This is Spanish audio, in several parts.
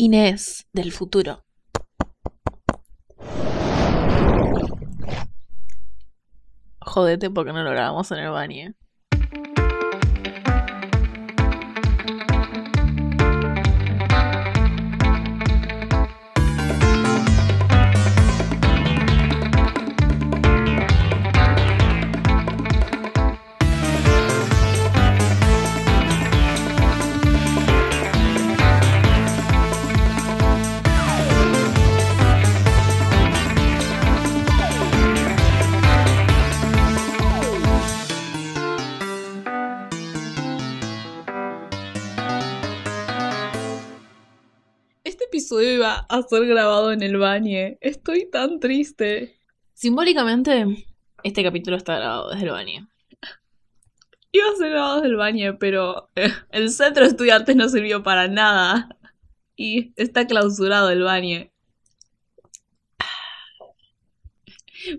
Inés del futuro. Jodete porque no lo grabamos en el baño. A ser grabado en el baño. Estoy tan triste. Simbólicamente, este capítulo está grabado desde el baño. Iba a ser grabado desde el baño, pero eh, el centro de estudiantes no sirvió para nada. Y está clausurado el baño.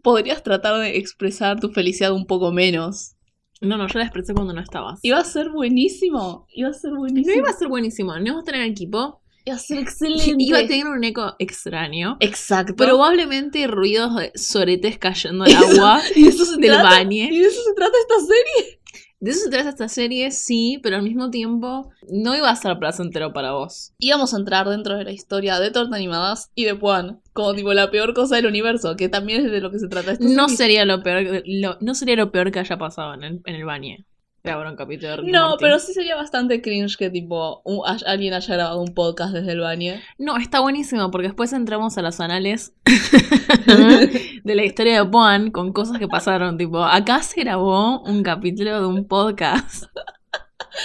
Podrías tratar de expresar tu felicidad un poco menos. No, no, yo la expresé cuando no estabas. Iba a ser buenísimo. Iba a ser No buenísimo. iba a ser buenísimo, no íbamos a tener equipo. Iba a ser excelente. Iba a tener un eco extraño. Exacto. Probablemente ruidos de soretes cayendo al agua y de eso se del trata. baño. Y de eso se trata esta serie. De eso se trata esta serie, sí, pero al mismo tiempo no iba a ser placentero para vos. Íbamos a entrar dentro de la historia de Torta Animadas y de Juan, como tipo la peor cosa del universo, que también es de lo que se trata esta No serie. sería lo peor, lo- no sería lo peor que haya pasado en el, en el baño. Grabar un capítulo de Rick y No, pero sí sería bastante cringe que tipo un- a- alguien haya grabado un podcast desde el baño. No, está buenísimo porque después entramos a los anales de la historia de Juan con cosas que pasaron. Tipo, acá se grabó un capítulo de un podcast.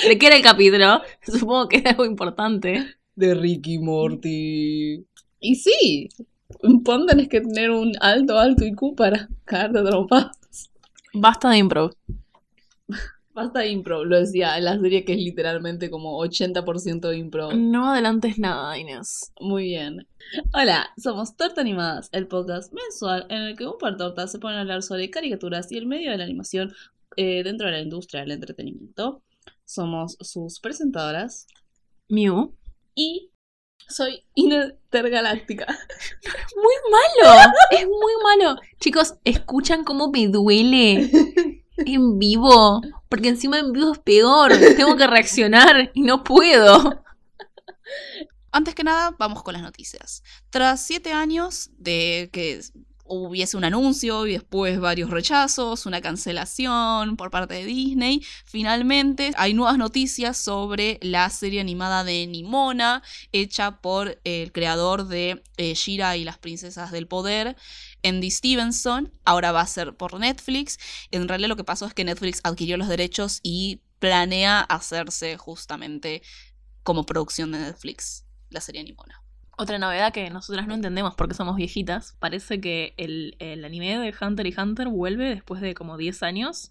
¿De qué era el capítulo? Supongo que era algo importante. de Ricky Morty. Y sí, un pon tenés que tener un alto, alto IQ para cagarte trompadas. Basta de impro. Basta de impro, lo decía en la serie que es literalmente como 80% de impro. No adelantes nada, Inés. Muy bien. Hola, somos Torta Animadas, el podcast mensual en el que un par tortas se ponen a hablar sobre caricaturas y el medio de la animación eh, dentro de la industria del entretenimiento. Somos sus presentadoras Mew. y soy intergaláctica. Muy malo. Es muy malo. Chicos, escuchan cómo me duele en vivo. Porque encima en vivo es peor. Tengo que reaccionar y no puedo. Antes que nada, vamos con las noticias. Tras siete años de que hubiese un anuncio y después varios rechazos, una cancelación por parte de Disney, finalmente hay nuevas noticias sobre la serie animada de Nimona, hecha por el creador de eh, Shira y las princesas del poder, Andy Stevenson. Ahora va a ser por Netflix. En realidad lo que pasó es que Netflix adquirió los derechos y planea hacerse justamente como producción de Netflix la serie Nimona. Otra novedad que nosotras no entendemos porque somos viejitas. Parece que el, el anime de Hunter x Hunter vuelve después de como 10 años.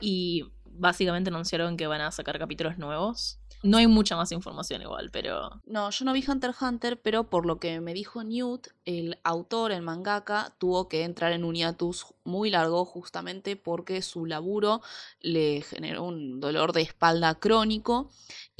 Y básicamente anunciaron que van a sacar capítulos nuevos. No hay mucha más información igual, pero... No, yo no vi Hunter x Hunter, pero por lo que me dijo Newt, el autor, el mangaka, tuvo que entrar en un hiatus muy largo justamente porque su laburo le generó un dolor de espalda crónico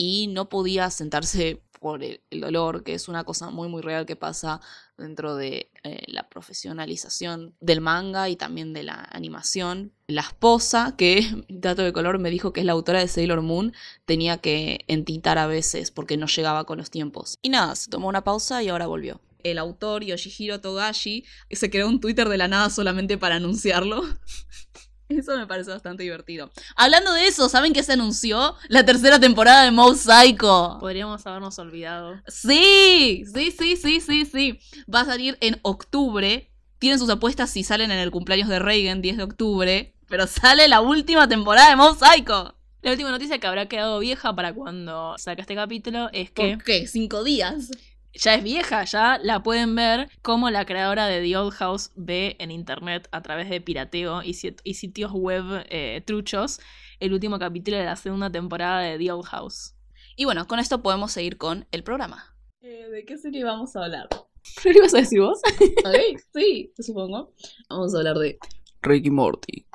y no podía sentarse por el, dolor, que es una cosa muy muy real que pasa dentro de eh, la profesionalización del manga y también de la animación. La esposa, que, dato de color, me dijo que es la autora de Sailor Moon, tenía que entitar a veces porque no llegaba con los tiempos. Y nada, se tomó una pausa y ahora volvió. El autor Yoshihiro Togashi se creó un Twitter de la nada solamente para anunciarlo. Eso me parece bastante divertido. Hablando de eso, ¿saben qué se anunció? La tercera temporada de Mob Psycho. Podríamos habernos olvidado. Sí, sí, sí, sí, sí, sí. Va a salir en octubre. Tienen sus apuestas si salen en el cumpleaños de Reagan, 10 de octubre. Pero sale la última temporada de Mob Psycho. La última noticia que habrá quedado vieja para cuando saca este capítulo es que ¿Por qué? ¿Cinco días? Ya es vieja, ya la pueden ver como la creadora de The Old House ve en internet a través de pirateo y, sit- y sitios web eh, truchos el último capítulo de la segunda temporada de The Old House. Y bueno, con esto podemos seguir con el programa. Eh, ¿De qué serie vamos a hablar? ¿Pero ibas a decir vos? Ok, sí, supongo. Vamos a hablar de Ricky Morty.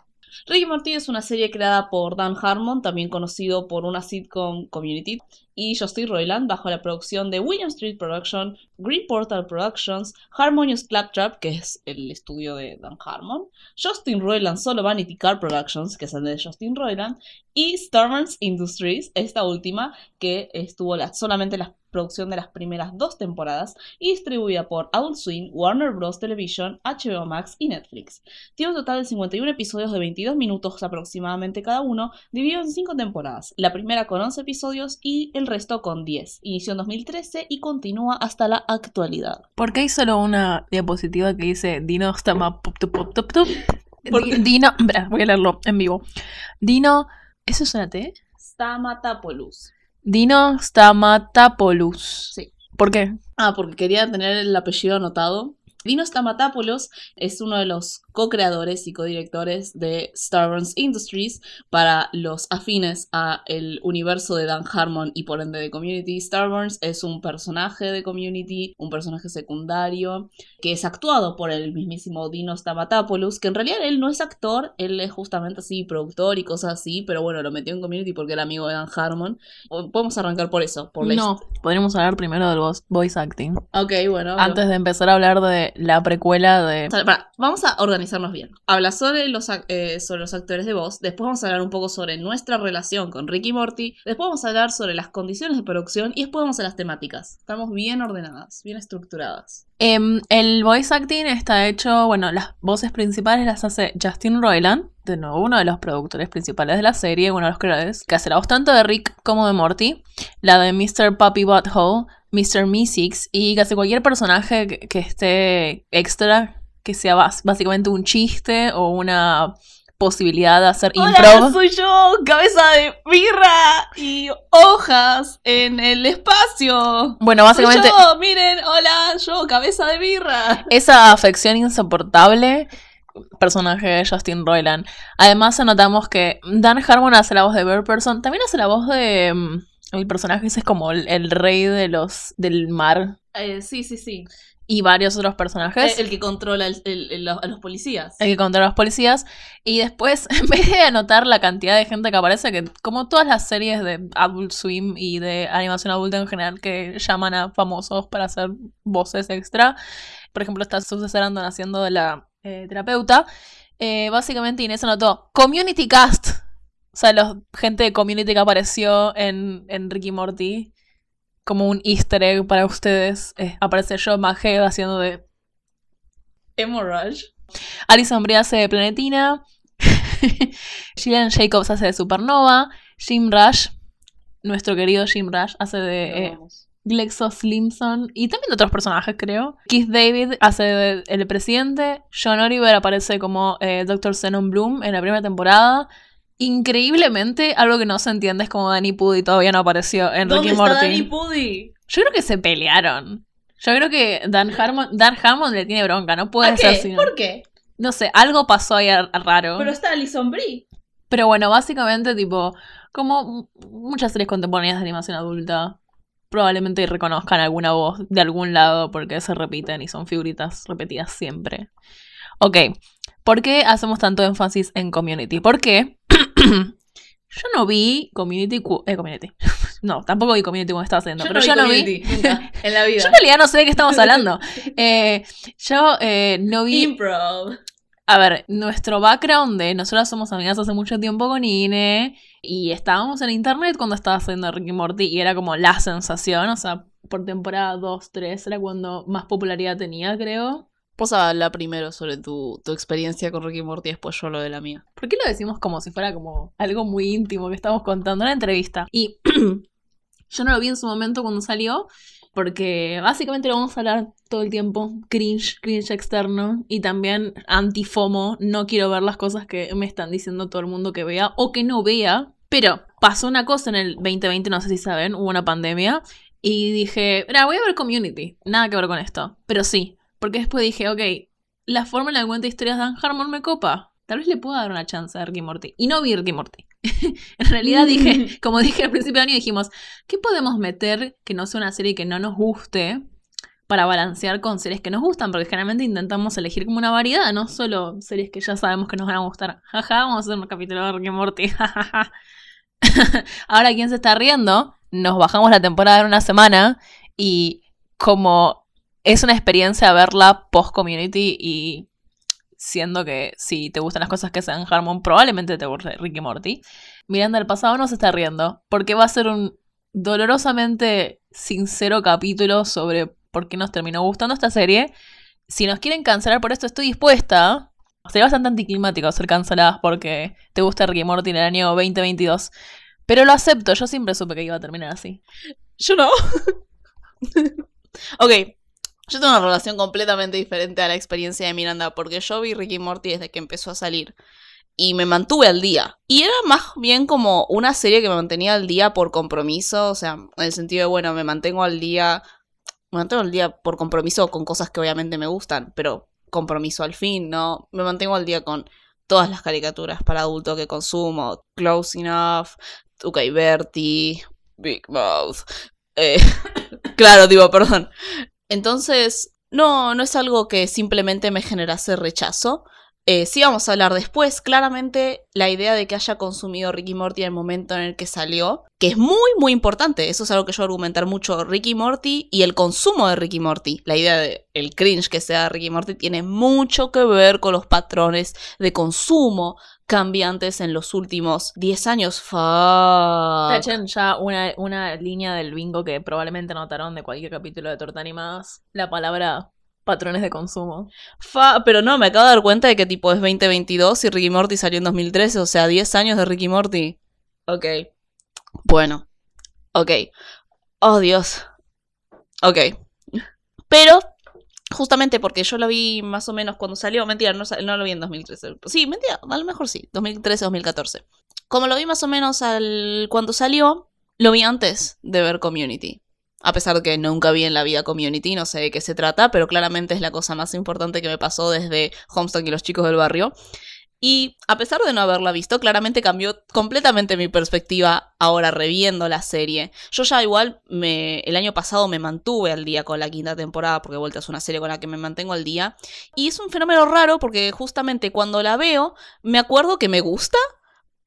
Rick y Morty es una serie creada por Dan Harmon, también conocido por una sitcom Community, y Justin Roiland bajo la producción de William Street Production, Green Portal Productions, Harmonious Claptrap, que es el estudio de Dan Harmon, Justin Roiland Solo Vanity Car Productions, que es el de Justin Roiland, y Starburns Industries, esta última que estuvo la, solamente la producción de las primeras dos temporadas y distribuida por Adult Swim, Warner Bros. Television, HBO Max y Netflix. Tiene un total de 51 episodios de 22 minutos aproximadamente cada uno, dividido en 5 temporadas, la primera con 11 episodios y el resto con 10. Inició en 2013 y continúa hasta la actualidad. ¿Por qué hay solo una diapositiva que dice Dino Stama pop tup pop tup tup? Dino, voy a leerlo en vivo. Dino, ¿eso es una T? Stamatopoulos. Dino Stamatopoulos. Sí. ¿Por qué? Ah, porque quería tener el apellido anotado. Dinos Stamatopoulos es uno de los co-creadores y codirectores de Starburns Industries para los afines a el universo de Dan Harmon y por ende de Community. Starburns es un personaje de Community, un personaje secundario que es actuado por el mismísimo Dinos Stamatopoulos, que en realidad él no es actor, él es justamente así productor y cosas así, pero bueno, lo metió en Community porque era amigo de Dan Harmon. Podemos arrancar por eso, por la No, podríamos hablar primero del voice- voice acting. Ok, bueno. Antes de empezar a hablar de la precuela de... O sea, pará, vamos a organizarnos bien. Habla sobre los, eh, sobre los actores de voz, después vamos a hablar un poco sobre nuestra relación con Ricky Morty, después vamos a hablar sobre las condiciones de producción y después vamos a las temáticas. Estamos bien ordenadas, bien estructuradas. Em, el voice acting está hecho, bueno, las voces principales las hace Justin Roiland, de nuevo uno de los productores principales de la serie, uno de los creadores, que hace la voz tanto de Rick como de Morty, la de Mr. Puppy Butthole, Mr. Meeseeks y casi cualquier personaje que, que esté extra, que sea básicamente un chiste o una posibilidad de hacer improv. soy yo, cabeza de birra y hojas en el espacio. Bueno, básicamente Soy yo, miren, hola, yo, cabeza de birra. esa afección insoportable personaje de Justin Roiland. Además notamos que Dan Harmon hace la voz de Bear Person, también hace la voz de mm, el personaje ese es como el, el rey de los del mar Eh, sí, sí, sí. y varios otros personajes. El, el que controla el- el- el- a los policías. Hay que contar a los policías. Y después, en vez de anotar la cantidad de gente que aparece, que como todas las series de Adult Swim y de animación adulta en general que llaman a famosos para hacer voces extra, por ejemplo, está Susan Sarandon haciendo de la eh, terapeuta, eh, básicamente Inés anotó Community Cast. O sea, los, gente de Community que apareció en, en Ricky Morty. Como un easter egg para ustedes. Eh, aparece Joe McHale haciendo de Emo Rush. Alison Brie hace de Planetina. Gillian Jacobs hace de Supernova. Jim Rush, nuestro querido Jim Rush, hace de eh. Glexo Slimson. Y también de otros personajes, creo. Keith David hace de el presidente. John Oliver aparece como eh, Dr. Zenon Bloom en la primera temporada. Increíblemente, algo que no se entiende es como Danny Pudi todavía no apareció en ¿Dónde Ricky está Morty. Danny Pudi? Yo creo que se pelearon. Yo creo que Dan Harmon, Dan Harmon le tiene bronca, no puede ¿A ser qué? así. ¿Por qué? No sé, algo pasó ahí raro. Pero está Alison Brie. Pero bueno, básicamente, tipo, como muchas series contemporáneas de animación adulta, probablemente reconozcan alguna voz de algún lado porque se repiten y son figuritas repetidas siempre. Ok, ¿por qué hacemos tanto énfasis en Community? Porque yo no vi Community... Eh, community. No, tampoco vi Community cuando estaba haciendo, pero yo no vi... Nunca, en la vida. Yo en realidad no sé de qué estamos hablando. Eh, yo eh, no vi... Improv. A ver, nuestro background de nosotras somos amigas hace mucho tiempo con Ine y estábamos en internet cuando estaba haciendo Ricky Morty y era como la sensación, o sea, por temporada 2, 3 era cuando más popularidad tenía, creo. Vos habla primero sobre tu, tu experiencia con Ricky Morty, después yo lo de la mía. ¿Por qué lo decimos como si fuera como algo muy íntimo que estamos contando en una entrevista? Y yo no lo vi en su momento cuando salió, porque básicamente lo vamos a hablar todo el tiempo. Cringe, cringe externo. Y también anti-FOMO. No quiero ver las cosas que me están diciendo todo el mundo que vea o que no vea. Pero pasó una cosa en el 2020, no sé si saben, hubo una pandemia. Y dije, voy a ver Community. Nada que ver con esto. Pero sí, porque después dije, ok, la forma en la que cuenta historias Dan Harmon me copa. Tal vez le pueda dar una chance a Ricky Morty. Y no vi Ricky Morty. en realidad dije, como dije al principio del año, dijimos, ¿qué podemos meter que no sea una serie que no nos guste para balancear con series que nos gustan? Porque generalmente intentamos elegir como una variedad, no solo series que ya sabemos que nos van a gustar. Jaja, vamos a hacer un capítulo de Ricky Morty. Ahora, ¿quién se está riendo? nos bajamos la temporada en una semana y como es una experiencia verla post-community y siendo que si te gustan las cosas que sean Harmon, probablemente te guste Ricky Morty. Miranda del pasado no se está riendo, porque va a ser un dolorosamente sincero capítulo sobre por qué nos terminó gustando esta serie. Si nos quieren cancelar por esto, estoy dispuesta. Sería bastante anticlimático ser canceladas porque te gusta Ricky Morty en el año 2022. Pero lo acepto, yo siempre supe que iba a terminar así. Yo no. ok, yo tengo una relación completamente diferente a la experiencia de Miranda, porque yo vi Ricky Morty desde que empezó a salir. Y me mantuve al día. Y era más bien como una serie que me mantenía al día por compromiso. O sea, en el sentido de, bueno, me mantengo al día. Me mantengo al día por compromiso con cosas que obviamente me gustan, pero compromiso al fin, ¿no? Me mantengo al día con todas las caricaturas para adulto que consumo. Close Enough, Tuca Bertie, Big Mouth. Eh, claro, digo, perdón. Entonces, no, no es algo que simplemente me generase rechazo. Eh, sí vamos a hablar después. Claramente la idea de que haya consumido Ricky Morty en el momento en el que salió, que es muy, muy importante. Eso es algo que yo argumentar mucho. Ricky Morty y el consumo de Ricky Morty. La idea de el cringe que sea Ricky Morty tiene mucho que ver con los patrones de consumo cambiantes en los últimos 10 años. Fuck. Tachen ya una, una línea del bingo que probablemente notaron de cualquier capítulo de Torta Animadas. La palabra patrones de consumo. Fa, pero no, me acabo de dar cuenta de que tipo es 2022 y Ricky Morty salió en 2013, o sea, 10 años de Ricky Morty. Ok. Bueno. Ok. Oh, Dios. Ok. Pero, justamente porque yo lo vi más o menos cuando salió, mentira, no, no lo vi en 2013. Sí, mentira, a lo mejor sí, 2013-2014. Como lo vi más o menos al cuando salió, lo vi antes de ver Community. A pesar de que nunca vi en la vida Community, no sé de qué se trata, pero claramente es la cosa más importante que me pasó desde Homestuck y los chicos del barrio. Y a pesar de no haberla visto, claramente cambió completamente mi perspectiva ahora reviendo la serie. Yo ya igual me, el año pasado me mantuve al día con la quinta temporada, porque Vuelta es una serie con la que me mantengo al día. Y es un fenómeno raro porque justamente cuando la veo, me acuerdo que me gusta,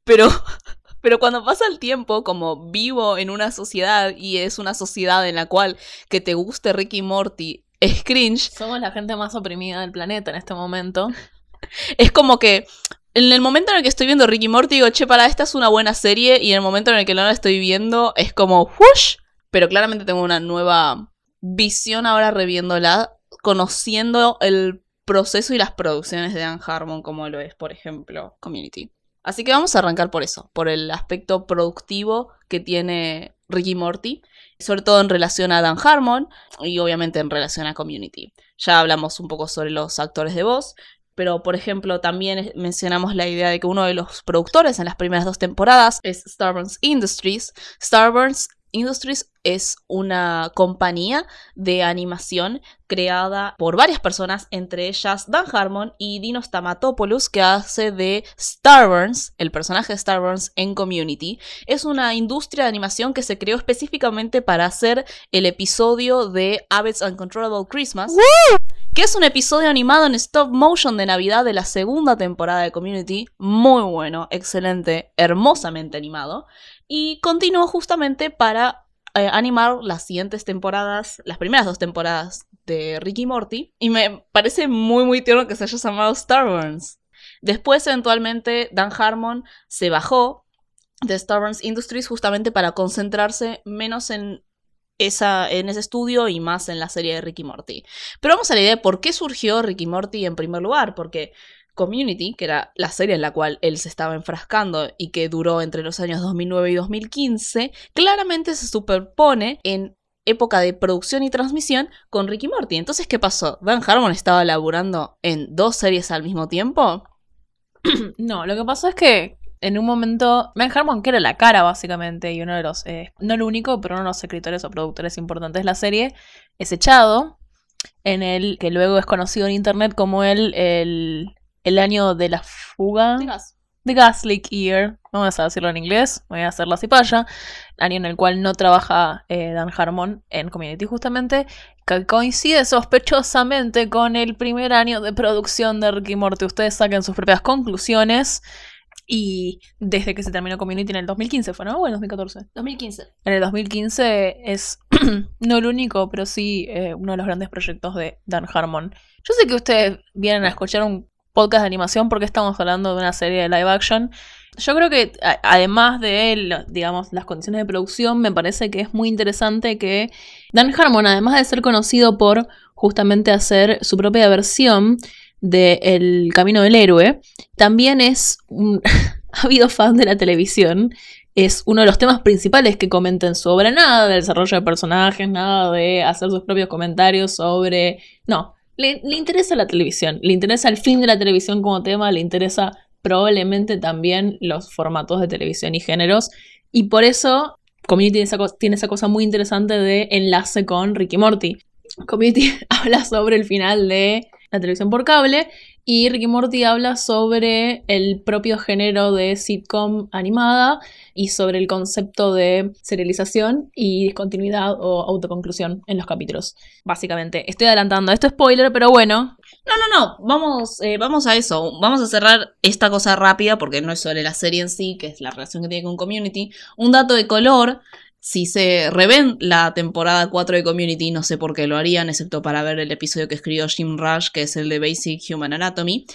pero pero cuando pasa el tiempo, como vivo en una sociedad y es una sociedad en la cual que te guste Ricky Morty es cringe, Somos la gente más oprimida del planeta en este momento. es como que en el momento en el que estoy viendo Ricky Morty digo, che, para, esta es una buena serie y en el momento en el que no la estoy viendo es como, whoosh, pero claramente tengo una nueva visión ahora reviéndola, conociendo el proceso y las producciones de Dan Harmon como lo es, por ejemplo, Community. Así que vamos a arrancar por eso, por el aspecto productivo que tiene Ricky Morty, sobre todo en relación a Dan Harmon y obviamente en relación a Community. Ya hablamos un poco sobre los actores de voz, pero por ejemplo también mencionamos la idea de que uno de los productores en las primeras dos temporadas es Starburns Industries. Starburns Industries es una compañía de animación creada por varias personas, entre ellas Dan Harmon y Dinos Stamatopoulos, que hace de Starburns, el personaje de Starburns en Community. Es una industria de animación que se creó específicamente para hacer el episodio de Abbott's Uncontrollable Christmas, que es un episodio animado en stop motion de Navidad de la segunda temporada de Community. Muy bueno, excelente, hermosamente animado. Y continuó justamente para eh, animar las siguientes temporadas, las primeras dos temporadas de Ricky Morty. Y me parece muy, muy tierno que se haya llamado Starburns. Después, eventualmente, Dan Harmon se bajó de Starburns Industries justamente para concentrarse menos en, esa, en ese estudio y más en la serie de Ricky Morty. Pero vamos a la idea de por qué surgió Ricky Morty en primer lugar, porque Community, que era la serie en la cual él se estaba enfrascando y que duró entre los años 2009 y 2015, claramente se superpone en época de producción y transmisión con Ricky Morty. Entonces, ¿qué pasó? ¿Dan Harmon estaba laburando en dos series al mismo tiempo? No, lo que pasó es que en un momento, Ben Harmon, que era la cara básicamente, y uno de los, eh, no el único, pero uno de los escritores o productores importantes de la serie, es echado, en el que luego es conocido en internet como el, el, el año de la fuga. The Gas Leak Year, vamos a decirlo en inglés, voy a hacer la cipaya, año en el cual no trabaja eh, Dan Harmon en Community justamente, que coincide sospechosamente con el primer año de producción de Ricky Morty. Ustedes saquen sus propias conclusiones Y desde que se terminó Community en el 2015 fue, ¿no? O en el 2014. 2015. En el 2015 es no el único, pero sí eh, uno de los grandes proyectos de Dan Harmon. Yo sé que ustedes vienen a escuchar un podcast de animación porque estamos hablando de una serie de live action. Yo creo que además de digamos las condiciones de producción, me parece que es muy interesante que Dan Harmon, además de ser conocido por justamente hacer su propia versión de El Camino del Héroe, también es un ávido fan de la televisión. Es uno de los temas principales que comenta en su obra. Nada de desarrollo de personajes, nada de hacer sus propios comentarios sobre... No, le, le interesa la televisión, le interesa el fin de la televisión como tema, le interesa probablemente también los formatos de televisión y géneros. Y por eso Community tiene esa, tiene esa cosa muy interesante de enlace con Ricky Morty. Community habla sobre el final de la televisión por cable y Ricky Morty habla sobre el propio género de sitcom animada y sobre el concepto de serialización y discontinuidad o autoconclusión en los capítulos. Básicamente, estoy adelantando esto es spoiler, pero bueno, No, no, no, vamos, eh, vamos a eso. Vamos a cerrar esta cosa rápida porque no es sobre la serie en sí, que es la relación que tiene con Community. Un dato de color, si se reven la temporada 4 de Community, no sé por qué lo harían, excepto para ver el episodio que escribió Jim Rush, que es el de Basic Human Anatomy.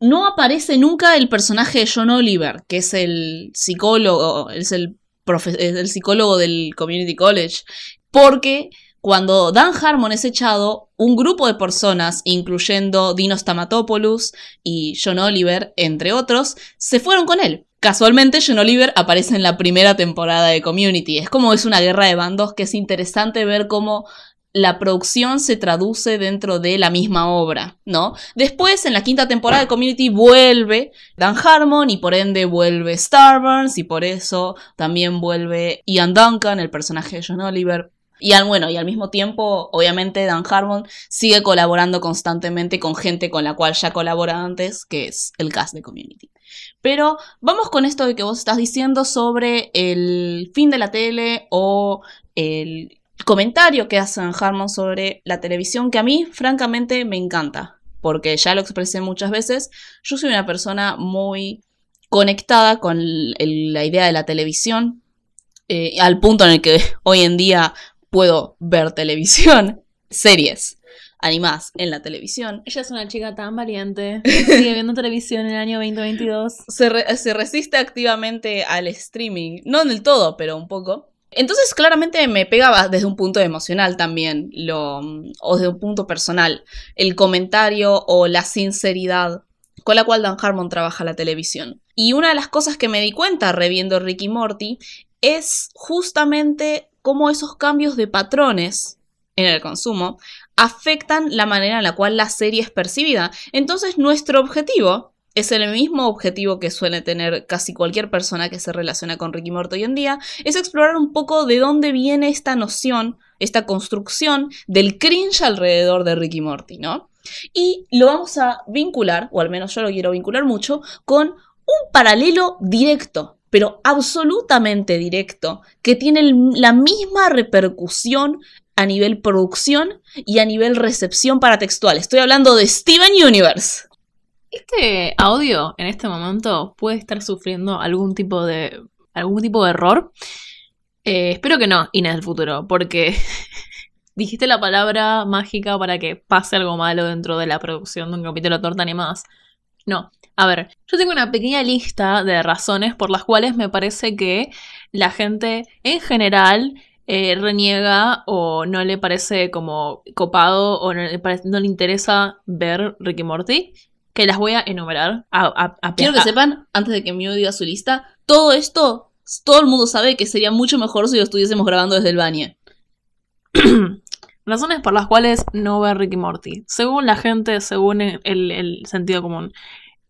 No aparece nunca el personaje de John Oliver, que es el psicólogo, es el, es el psicólogo del Community College, porque cuando Dan Harmon es echado, un grupo de personas, incluyendo Dino Stamatopoulos y John Oliver, entre otros, se fueron con él. Casualmente, John Oliver aparece en la primera temporada de Community. Es como es una guerra de bandos que es interesante ver cómo la producción se traduce dentro de la misma obra, ¿no? Después, en la quinta temporada de Community, vuelve Dan Harmon y por ende vuelve Starburns y por eso también vuelve Ian Duncan, el personaje de John Oliver. Y al, bueno, y al mismo tiempo, obviamente, Dan Harmon sigue colaborando constantemente con gente con la cual ya colabora antes, que es el cast de Community. Pero vamos con esto de que vos estás diciendo sobre el fin de la tele o el comentario que hace Harmon sobre la televisión, que a mí, francamente, me encanta. Porque ya lo expresé muchas veces, yo soy una persona muy conectada con la idea de la televisión, eh, al punto en el que hoy en día puedo ver televisión, series animadas en la televisión. ella es una chica tan valiente, sigue viendo televisión en el año 2022. Se, re- se resiste activamente al streaming, no del todo, pero un poco. Entonces claramente me pegaba desde un punto emocional también, lo, o desde un punto personal, el comentario o la sinceridad con la cual Dan Harmon trabaja la televisión. Y una de las cosas que me di cuenta reviendo Ricky Morty es justamente cómo esos cambios de patrones en el consumo afectan la manera en la cual la serie es percibida. Entonces nuestro objetivo es el mismo objetivo que suele tener casi cualquier persona que se relaciona con Ricky Morty hoy en día, es explorar un poco de dónde viene esta noción, esta construcción del cringe alrededor de Ricky Morty, ¿no? Y lo vamos a vincular, o al menos yo lo quiero vincular mucho, con un paralelo directo, pero absolutamente directo, que tiene la misma repercusión a nivel producción y a nivel recepción paratextual. Estoy hablando de Steven Universe. Este audio en este momento puede estar sufriendo algún tipo de algún tipo de error. Eh, espero que no, Inés del futuro, porque dijiste la palabra mágica para que pase algo malo dentro de la producción de un capítulo de torta animadas. No, a ver, yo tengo una pequeña lista de razones por las cuales me parece que la gente en general eh, reniega o no le parece como copado o no le, parece- no le interesa ver Ricky Morty, que las voy a enumerar. A, a- a- Quiero que sepan, antes de que Mew diga su lista, todo esto, todo el mundo sabe que sería mucho mejor si lo estuviésemos grabando desde el baño. Razones por las cuales no ver Ricky Morty. Según la gente, según el, el sentido común.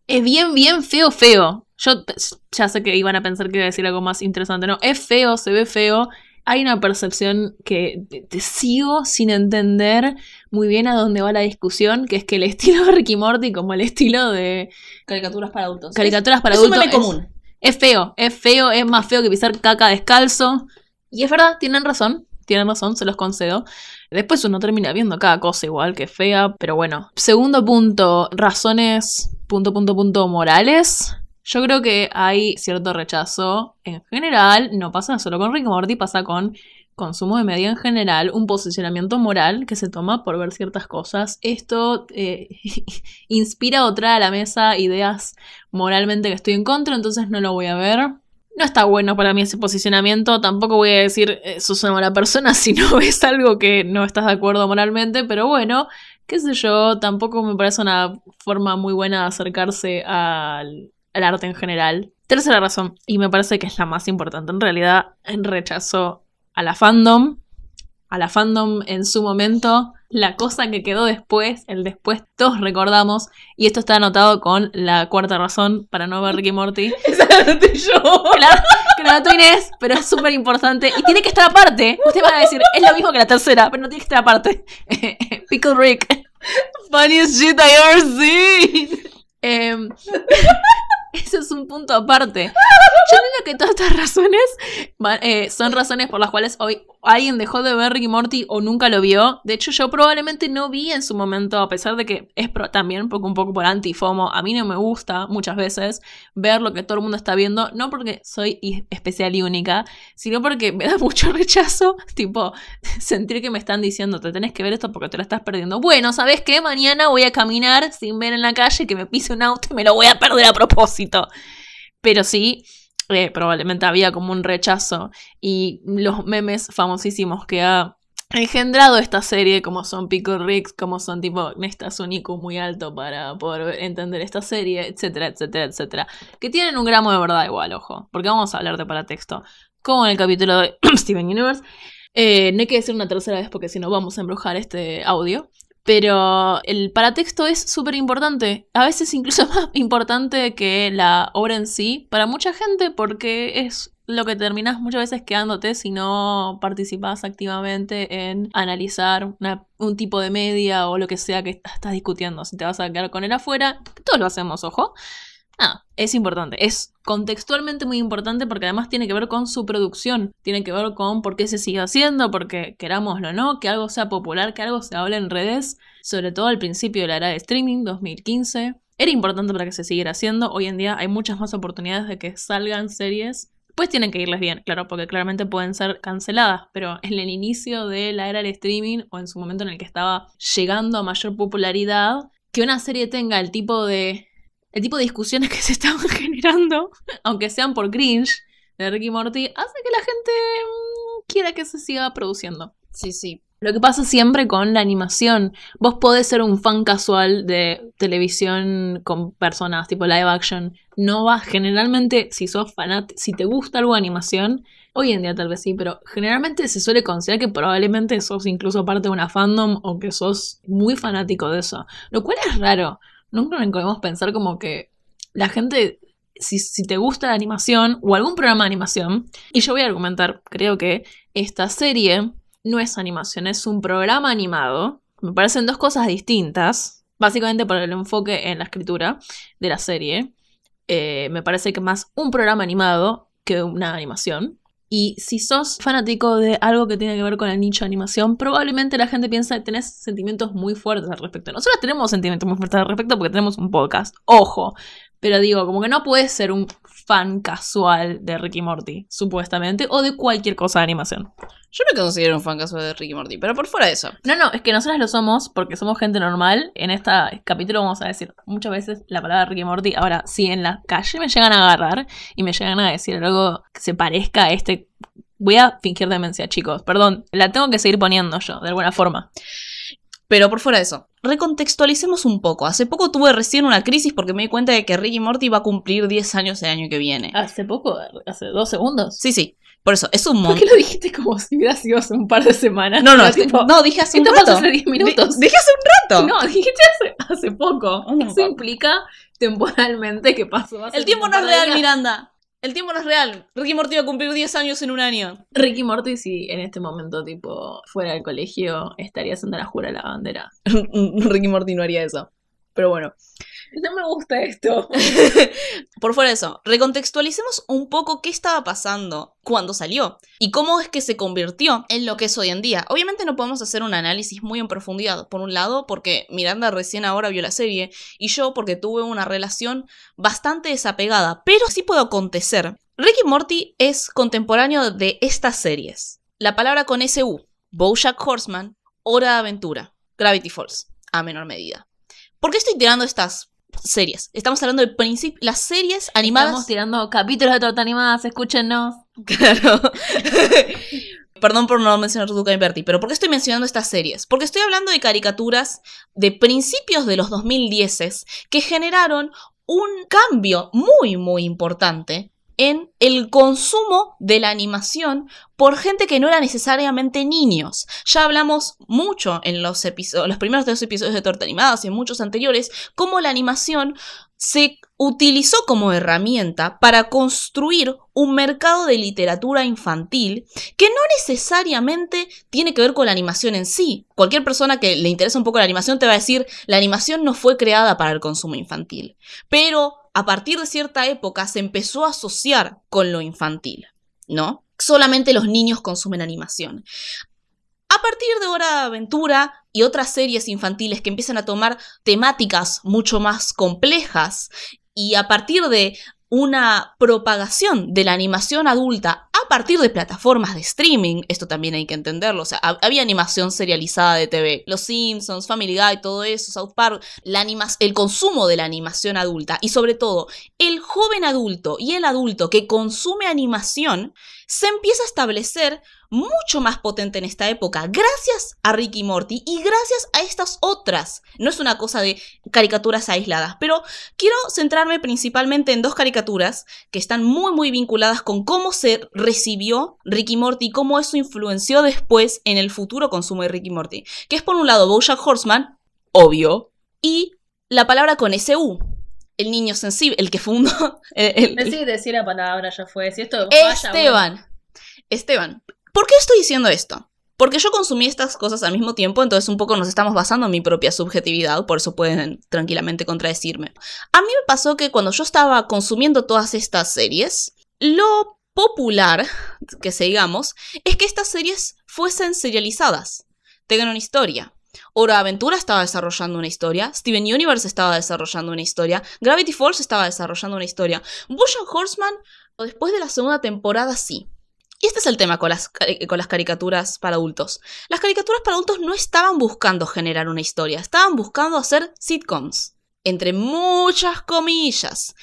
Es bien, bien feo, feo. Yo ya sé que iban a pensar que iba a decir algo más interesante. No, es feo, se ve feo. Hay una percepción que te, te sigo sin entender muy bien a dónde va la discusión, que es que el estilo de Ricky Morty, como el estilo de Caricaturas para adultos. caricaturas para es, es un adultos, es- común. es feo, es feo, es más feo que pisar caca descalzo. Y es verdad, tienen razón, tienen razón, se los concedo. Después uno termina viendo cada cosa igual que fea, pero bueno. Segundo punto, razones, punto, punto, punto, morales. Yo creo que hay cierto rechazo en general, no pasa solo con Rick Morty, pasa con consumo de media en general, un posicionamiento moral que se toma por ver ciertas cosas. Esto eh, inspira o trae a la mesa ideas moralmente que estoy en contra, entonces no lo voy a ver. No está bueno para mí ese posicionamiento, tampoco voy a decir eh, sos una mala persona si no ves algo que no estás de acuerdo moralmente, pero bueno, qué sé yo, tampoco me parece una forma muy buena de acercarse al, al arte en general. Tercera razón, y me parece que es la más importante en realidad, en rechazo a la fandom, a la fandom en su momento, la cosa que quedó después, el después todos recordamos, y esto está anotado con la cuarta razón para no ver Ricky Morty. Esa la anoté yo. Claro, que lo anotó Inés, pero es súper importante y tiene que estar aparte. Ustedes van a decir, es lo mismo que la tercera, pero no tiene que estar aparte. Pickle Rick. Funniest shit I ever seen. Em, eso es un punto aparte. Yo entiendo que todas estas razones eh, son razones por las cuales hoy alguien dejó de ver Ricky Morty o nunca lo vio. De hecho, yo probablemente no vi en su momento, a pesar de que es pro- también poco, un poco por antifomo. A mí no me gusta muchas veces ver lo que todo el mundo está viendo, no porque soy especial y única, sino porque me da mucho rechazo, tipo, sentir que me están diciendo, te tenés que ver esto porque te lo estás perdiendo. Bueno, ¿sabes qué? Mañana voy a caminar sin ver en la calle que me pise un auto y me lo voy a perder a propósito. Pero sí, eh, probablemente había como un rechazo y los memes famosísimos que ha engendrado esta serie, como son Pickle Ricks, como son tipo, necesitas un IQ muy alto para poder entender esta serie, etcétera, etcétera, etcétera. Que tienen un gramo de verdad igual, ojo, porque vamos a hablar de paratexto, como en el capítulo de Steven Universe. Eh, no hay que decir una tercera vez porque si no vamos a embrujar este audio. Pero el paratexto es súper importante, a veces incluso más importante que la obra en sí, para mucha gente, porque es lo que terminas muchas veces quedándote si no participas activamente en analizar una- un tipo de media o lo que sea que estás discutiendo. Si te vas a quedar con él afuera, todos lo hacemos, ojo. Ah, es importante, es contextualmente muy importante porque además tiene que ver con su producción, tiene que ver con por qué se sigue haciendo, porque querámoslo o no, que algo sea popular, que algo se hable en redes, sobre todo al principio de la era de streaming, 2015. Era importante para que se siguiera haciendo, hoy en día hay muchas más oportunidades de que salgan series. Pues tienen que irles bien, claro, porque claramente pueden ser canceladas, pero en el inicio de la era del streaming o en su momento en el que estaba llegando a mayor popularidad, que una serie tenga el tipo de el tipo de discusiones que se estaban generando, aunque sean por cringe, de Ricky Morty, hace que la gente mm, quiera que se siga produciendo. Sí, sí. Lo que pasa siempre con la animación, vos podés ser un fan casual de televisión con personas tipo live action, no vas, generalmente si sos fanat, si te gusta algo de animación, hoy en día tal vez sí, pero generalmente se suele considerar que probablemente sos incluso parte de una fandom o que sos muy fanático de eso, lo cual es raro, nunca podemos pensar como que la gente, si, si te gusta la animación o algún programa de animación, y yo voy a argumentar, creo que esta serie no es animación, es un programa animado. Me parecen dos cosas distintas, básicamente por el enfoque en la escritura de la serie. Eh, me parece que más un programa animado que una animación. Y si sos fanático de algo que tiene que ver con el nicho de animación, probablemente la gente piensa que tenés sentimientos muy fuertes al respecto. Nosotros tenemos sentimientos muy fuertes al respecto porque tenemos un podcast. Ojo. Pero digo, como que no puedes ser un fan casual de Ricky Morty, supuestamente, o de cualquier cosa de animación. Yo me considero un fan casual de Ricky Morty, pero por fuera de eso. No, no, es que nosotras lo somos porque somos gente normal. En este capítulo vamos a decir muchas veces la palabra Ricky Morty. Ahora, si en la calle me llegan a agarrar y me llegan a decir algo que se parezca a este. Voy a fingir demencia, chicos. Perdón, la tengo que seguir poniendo yo, de alguna forma. Pero por fuera de eso, recontextualicemos un poco. Hace poco tuve recién una crisis porque me di cuenta de que Ricky Morty va a cumplir 10 años el año que viene. Hace poco, hace dos segundos. Sí, sí. Por eso, es un ¿Por qué montón. lo dijiste como si hubiera sido hace un par de semanas? No, no, tipo, no, dije hace un rato. hace 10 minutos. Di- dije hace un rato. No, dijiste hace, hace poco. Oh, no, Eso no. implica temporalmente que pasó hace El tiempo no es real. Miranda. El tiempo no es real. Ricky Morty va a cumplir 10 años en un año. Ricky Morty, si en este momento, tipo, fuera del colegio, estaría haciendo la jura de la bandera. Ricky Morty no haría eso. Pero bueno. No me gusta esto. Por fuera de eso, recontextualicemos un poco qué estaba pasando cuando salió y cómo es que se convirtió en lo que es hoy en día. Obviamente no podemos hacer un análisis muy en profundidad. Por un lado, porque Miranda recién ahora vio la serie y yo porque tuve una relación bastante desapegada, pero sí puedo acontecer. Ricky Morty es contemporáneo de estas series. La palabra con SU, Bojack Horseman, Hora de Aventura, Gravity Falls, a menor medida. ¿Por qué estoy tirando estas series? Estamos hablando de princip- las series animadas. Estamos tirando capítulos de torta animadas, escúchenos. Claro. Perdón por no mencionar Tuca Inverti, pero ¿por qué estoy mencionando estas series? Porque estoy hablando de caricaturas de principios de los 2010 que generaron un cambio muy, muy importante en el consumo de la animación por gente que no era necesariamente niños. Ya hablamos mucho en los, los primeros dos episodios de Torta Animadas y en muchos anteriores, cómo la animación se utilizó como herramienta para construir un mercado de literatura infantil que no necesariamente tiene que ver con la animación en sí. Cualquier persona que le interesa un poco la animación te va a decir, la animación no fue creada para el consumo infantil. Pero a partir de cierta época se empezó a asociar con lo infantil, ¿no? Solamente los niños consumen animación. A partir de Hora Aventura y otras series infantiles que empiezan a tomar temáticas mucho más complejas y a partir de una propagación de la animación adulta a partir de plataformas de streaming, esto también hay que entenderlo, o sea, hab- había animación serializada de TV, Los Simpsons, Family Guy, todo eso, South Park, el consumo de la animación adulta y sobre todo el joven adulto y el adulto que consume animación se empieza a establecer mucho más potente en esta época, gracias a Ricky Morty y gracias a estas otras. No es una cosa de caricaturas aisladas, pero quiero centrarme principalmente en dos caricaturas que están muy muy vinculadas con cómo se recibió Ricky Morty y cómo eso influenció después en el futuro consumo de Ricky Morty. Que es por un lado Bojack Horseman, obvio, y la palabra con SU, el niño sensible, el que fundó... el- el- Decí, decir la palabra, ya fue. Si esto Esteban. Esteban, ¿por qué estoy diciendo esto? Porque yo consumí estas cosas al mismo tiempo, entonces un poco nos estamos basando en mi propia subjetividad, por eso pueden tranquilamente contradecirme. A mí me pasó que cuando yo estaba consumiendo todas estas series, lo popular, que sigamos, es que estas series fuesen serializadas, tengan una historia. Hora Aventura estaba desarrollando una historia, Steven Universe estaba desarrollando una historia, Gravity Falls estaba desarrollando una historia, Bojack Horseman, después de la segunda temporada, sí. Y este es el tema con las, cari- con las caricaturas para adultos. Las caricaturas para adultos no estaban buscando generar una historia, estaban buscando hacer sitcoms. Entre muchas comillas.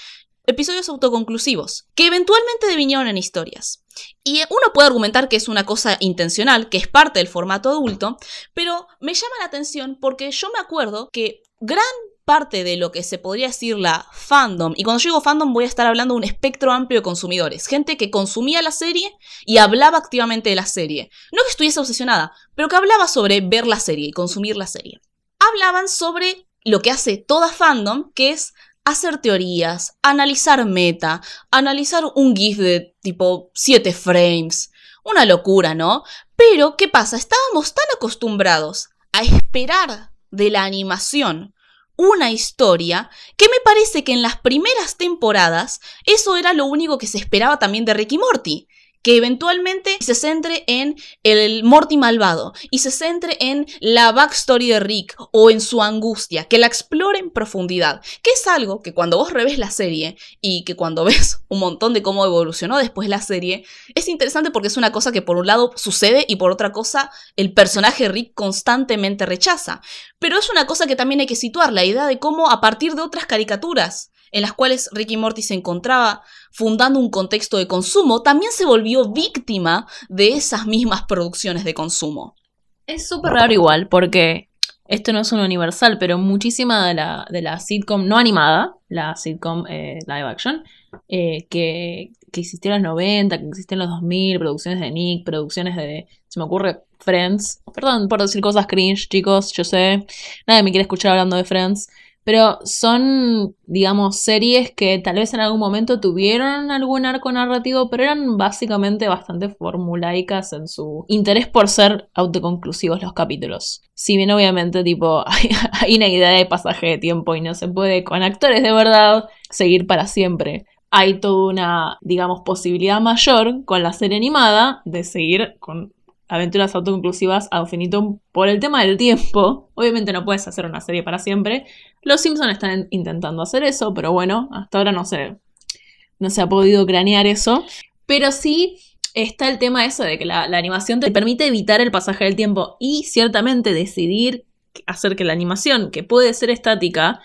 Episodios autoconclusivos, que eventualmente devinieron en historias. Y uno puede argumentar que es una cosa intencional, que es parte del formato adulto, pero me llama la atención porque yo me acuerdo que gran parte de lo que se podría decir la fandom, y cuando yo digo fandom voy a estar hablando de un espectro amplio de consumidores, gente que consumía la serie y hablaba activamente de la serie. No que estuviese obsesionada, pero que hablaba sobre ver la serie y consumir la serie. Hablaban sobre lo que hace toda fandom, que es hacer teorías, analizar meta, analizar un GIF de tipo 7 frames. Una locura, ¿no? Pero, ¿qué pasa? Estábamos tan acostumbrados a esperar de la animación una historia que me parece que en las primeras temporadas eso era lo único que se esperaba también de Ricky Morty. Que eventualmente se centre en el Morty malvado y se centre en la backstory de Rick o en su angustia, que la explore en profundidad, que es algo que cuando vos revés la serie y que cuando ves un montón de cómo evolucionó después la serie, es interesante porque es una cosa que por un lado sucede y por otra cosa el personaje Rick constantemente rechaza. Pero es una cosa que también hay que situar, la idea de cómo a partir de otras caricaturas en las cuales Ricky Morty se encontraba fundando un contexto de consumo, también se volvió víctima de esas mismas producciones de consumo. Es súper raro igual, porque esto no es un universal, pero muchísima de la, de la sitcom no animada, la sitcom eh, live action, eh, que, que existió en los 90, que existió en los 2000, producciones de Nick, producciones de, se me ocurre, Friends. Perdón por decir cosas cringe, chicos, yo sé, nadie me quiere escuchar hablando de Friends, pero son, digamos, series que tal vez en algún momento tuvieron algún arco narrativo, pero eran básicamente bastante formulaicas en su interés por ser autoconclusivos los capítulos. Si bien obviamente tipo hay, una idea de pasaje de tiempo y no se puede con actores de verdad seguir para siempre hay toda una, digamos, posibilidad mayor con la serie animada de seguir con aventuras autoconclusivas a infinitum por el tema del tiempo. Obviamente no puedes hacer una serie para siempre. Los Simpsons están intentando hacer eso, pero bueno, hasta ahora no se, no se ha podido cranear eso. Pero sí está el tema eso de que la, la animación te permite evitar el pasaje del tiempo y ciertamente decidir hacer que la animación, que puede ser estática,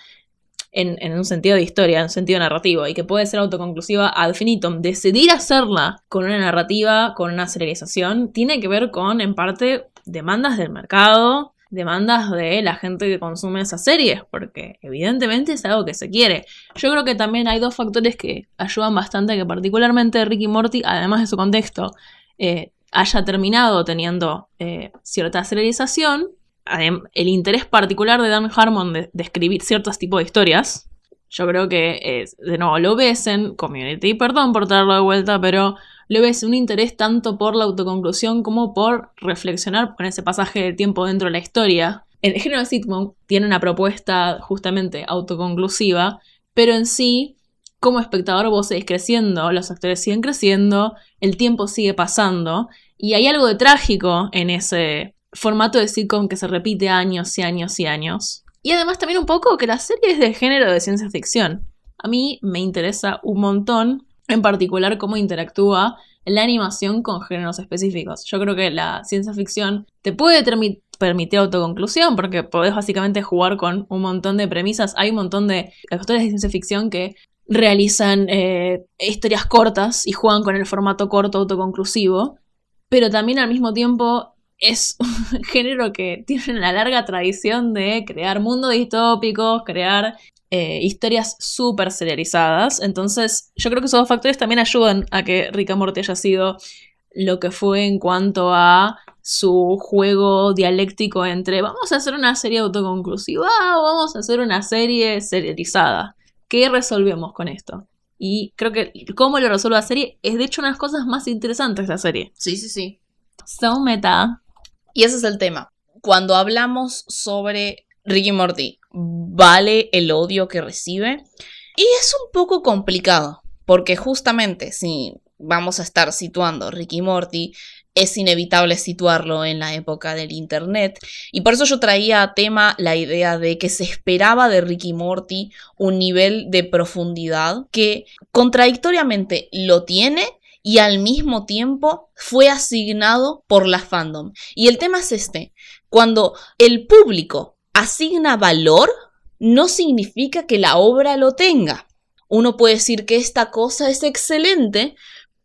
en, un sentido de historia, en un sentido narrativo, y que puede ser autoconclusiva ad infinitum, decidir hacerla con una narrativa, con una serialización, tiene que ver con, en parte, demandas del mercado, demandas de la gente que consume esas series, porque evidentemente es algo que se quiere. Yo creo que también hay dos factores que ayudan bastante que particularmente Ricky Morty, además de su contexto, eh, haya terminado teniendo eh, cierta serialización el interés particular de Dan Harmon de, escribir ciertos tipos de historias, yo creo que de nuevo, lo ves en Community, perdón por traerlo de vuelta, pero lo ves un interés tanto por la autoconclusión como por reflexionar con ese pasaje del tiempo dentro de la historia. El género de sitcom tiene una propuesta justamente autoconclusiva, pero en sí, como espectador vos seguís creciendo, los actores siguen creciendo, el tiempo sigue pasando, y hay algo de trágico en ese formato de sitcom que se repite años y años y años. Y además también un poco que la serie es de género de ciencia ficción. A mí me interesa un montón, en particular, cómo interactúa la animación con géneros específicos. Yo creo que la ciencia ficción te puede permitir autoconclusión porque podés básicamente jugar con un montón de premisas. Hay un montón de actores de ciencia ficción que realizan eh, historias cortas y juegan con el formato corto autoconclusivo, pero también al mismo tiempo es un género que tiene una larga tradición de crear mundos distópicos, crear eh, historias súper serializadas. Entonces, yo creo que esos dos factores también ayudan a que Rick and Morty haya sido lo que fue en cuanto a su juego dialéctico entre vamos a hacer una serie autoconclusiva o vamos a hacer una serie serializada. ¿Qué resolvemos con esto? Y creo que cómo lo resuelve la serie es de hecho una de las cosas más interesantes de la serie. Sí, sí, sí. So meta. Y ese es el tema. Cuando hablamos sobre Ricky Morty, ¿vale el odio que recibe? Y es un poco complicado, porque justamente si vamos a estar situando Ricky Morty, es inevitable situarlo en la época del Internet. Y por eso yo traía a tema la idea de que se esperaba de Ricky Morty un nivel de profundidad que contradictoriamente lo tiene y al mismo tiempo fue asignado por la fandom. Y el tema es este, cuando el público asigna valor, no significa que la obra lo tenga. Uno puede decir que esta cosa es excelente,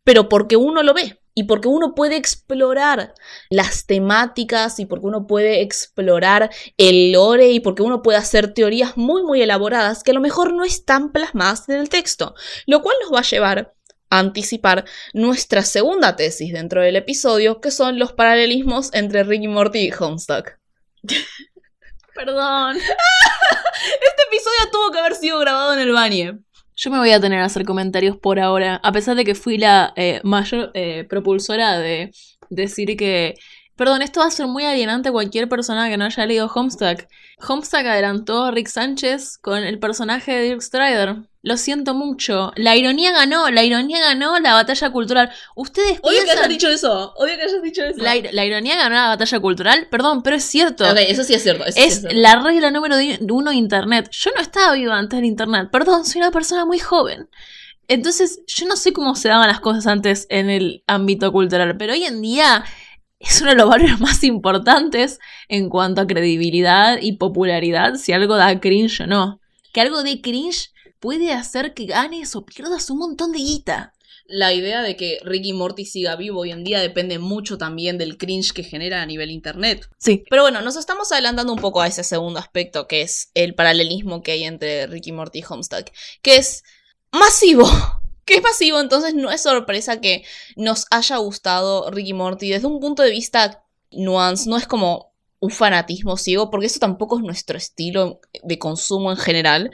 pero porque uno lo ve y porque uno puede explorar las temáticas y porque uno puede explorar el lore y porque uno puede hacer teorías muy muy elaboradas que a lo mejor no están plasmadas en el texto, lo cual nos va a llevar anticipar nuestra segunda tesis dentro del episodio, que son los paralelismos entre Ricky Morty y Homestuck. Perdón. este episodio tuvo que haber sido grabado en el baño. Yo me voy a tener a hacer comentarios por ahora, a pesar de que fui la eh, mayor eh, propulsora de decir que Perdón, esto va a ser muy alienante a cualquier persona que no haya leído Homestuck. Homestuck adelantó a Rick Sánchez con el personaje de Dirk Strider. Lo siento mucho. La ironía ganó, la ironía ganó la batalla cultural. Ustedes Odio que hayas dicho eso. Odio que hayas dicho eso. La, ironía ganó la batalla cultural. Perdón, pero es cierto. Ok, eso sí es cierto. es, la regla número uno de Internet. Yo no estaba viva antes del Internet. Perdón, soy una persona muy joven. Entonces, yo no sé cómo se daban las cosas antes en el ámbito cultural, pero hoy en día es uno de los valores más importantes en cuanto a credibilidad y popularidad, si algo da cringe o no. Que algo de cringe puede hacer que ganes o pierdas un montón de guita. La idea de que Ricky Morty siga vivo hoy en día depende mucho también del cringe que genera a nivel internet. Sí. Pero bueno, nos estamos adelantando un poco a ese segundo aspecto, que es el paralelismo que hay entre Ricky Morty y Homestuck, que es masivo que es pasivo, entonces no es sorpresa que nos haya gustado Ricky Morty desde un punto de vista nuance, no es como un fanatismo ciego, porque eso tampoco es nuestro estilo de consumo en general.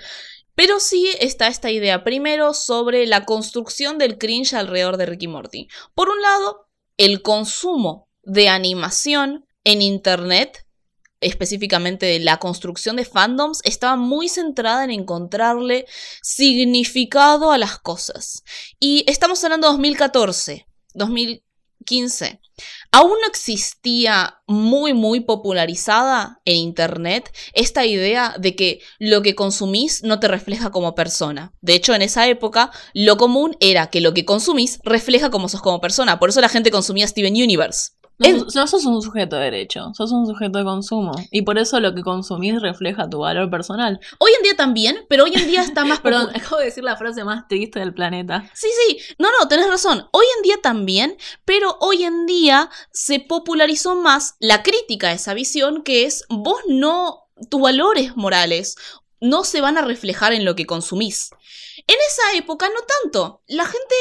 Pero sí está esta idea primero sobre la construcción del cringe alrededor de Ricky Morty. Por un lado, el consumo de animación en Internet específicamente la construcción de fandoms, estaba muy centrada en encontrarle significado a las cosas. Y estamos hablando de 2014, 2015. Aún no existía muy, muy popularizada en Internet esta idea de que lo que consumís no te refleja como persona. De hecho, en esa época, lo común era que lo que consumís refleja cómo sos como persona. Por eso la gente consumía Steven Universe. No, no sos un sujeto de derecho, sos un sujeto de consumo. Y por eso lo que consumís refleja tu valor personal. Hoy en día también, pero hoy en día está más... Perdón, acabo de decir la frase más triste del planeta. Sí, sí, no, no, tenés razón. Hoy en día también, pero hoy en día se popularizó más la crítica a esa visión, que es vos no, tus valores morales no se van a reflejar en lo que consumís. En esa época no tanto. La gente,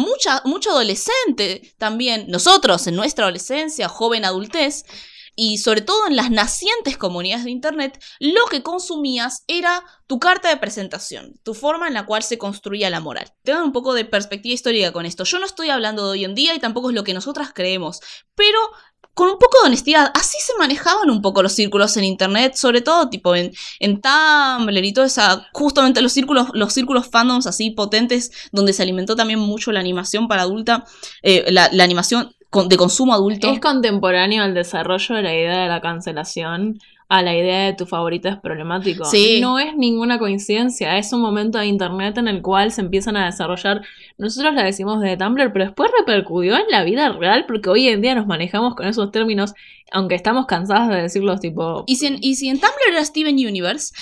mucha, mucho adolescente también, nosotros en nuestra adolescencia, joven adultez, y sobre todo en las nacientes comunidades de Internet, lo que consumías era tu carta de presentación, tu forma en la cual se construía la moral. Tengan un poco de perspectiva histórica con esto. Yo no estoy hablando de hoy en día y tampoco es lo que nosotras creemos, pero con un poco de honestidad, así se manejaban un poco los círculos en internet, sobre todo tipo en, Tumblr y todo esa, justamente los círculos, los círculos fandoms así potentes, donde se alimentó también mucho la animación para adulta, eh, la, la animación con- de consumo adulto. Es contemporáneo al desarrollo de la idea de la cancelación a la idea de tu favorito es problemático. Sí. No es ninguna coincidencia, es un momento de internet en el cual se empiezan a desarrollar, nosotros la decimos de Tumblr, pero después repercutió en la vida real porque hoy en día nos manejamos con esos términos, aunque estamos cansadas de decirlos tipo... Y si, en, y si en Tumblr era Steven Universe,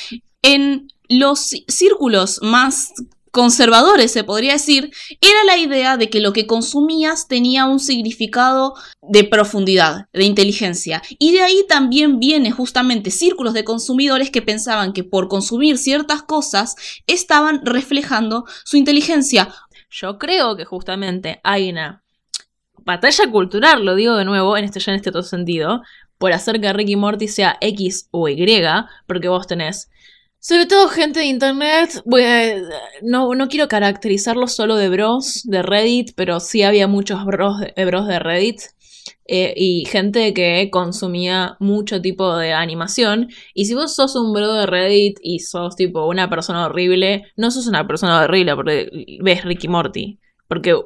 en los cí- círculos más conservadores, se podría decir, era la idea de que lo que consumías tenía un significado de profundidad, de inteligencia. Y de ahí también viene justamente círculos de consumidores que pensaban que por consumir ciertas cosas estaban reflejando su inteligencia. Yo creo que justamente hay una batalla cultural, lo digo de nuevo, en este ya en este todo sentido, por hacer que Ricky Morty sea X o Y, porque vos tenés. Sobre todo gente de internet, a- no, no quiero caracterizarlo solo de bros de Reddit, pero sí había muchos bros de, bros de Reddit eh, y gente que consumía mucho tipo de animación. Y si vos sos un bro de Reddit y sos tipo una persona horrible, no sos una persona horrible porque ves Ricky Morty. Porque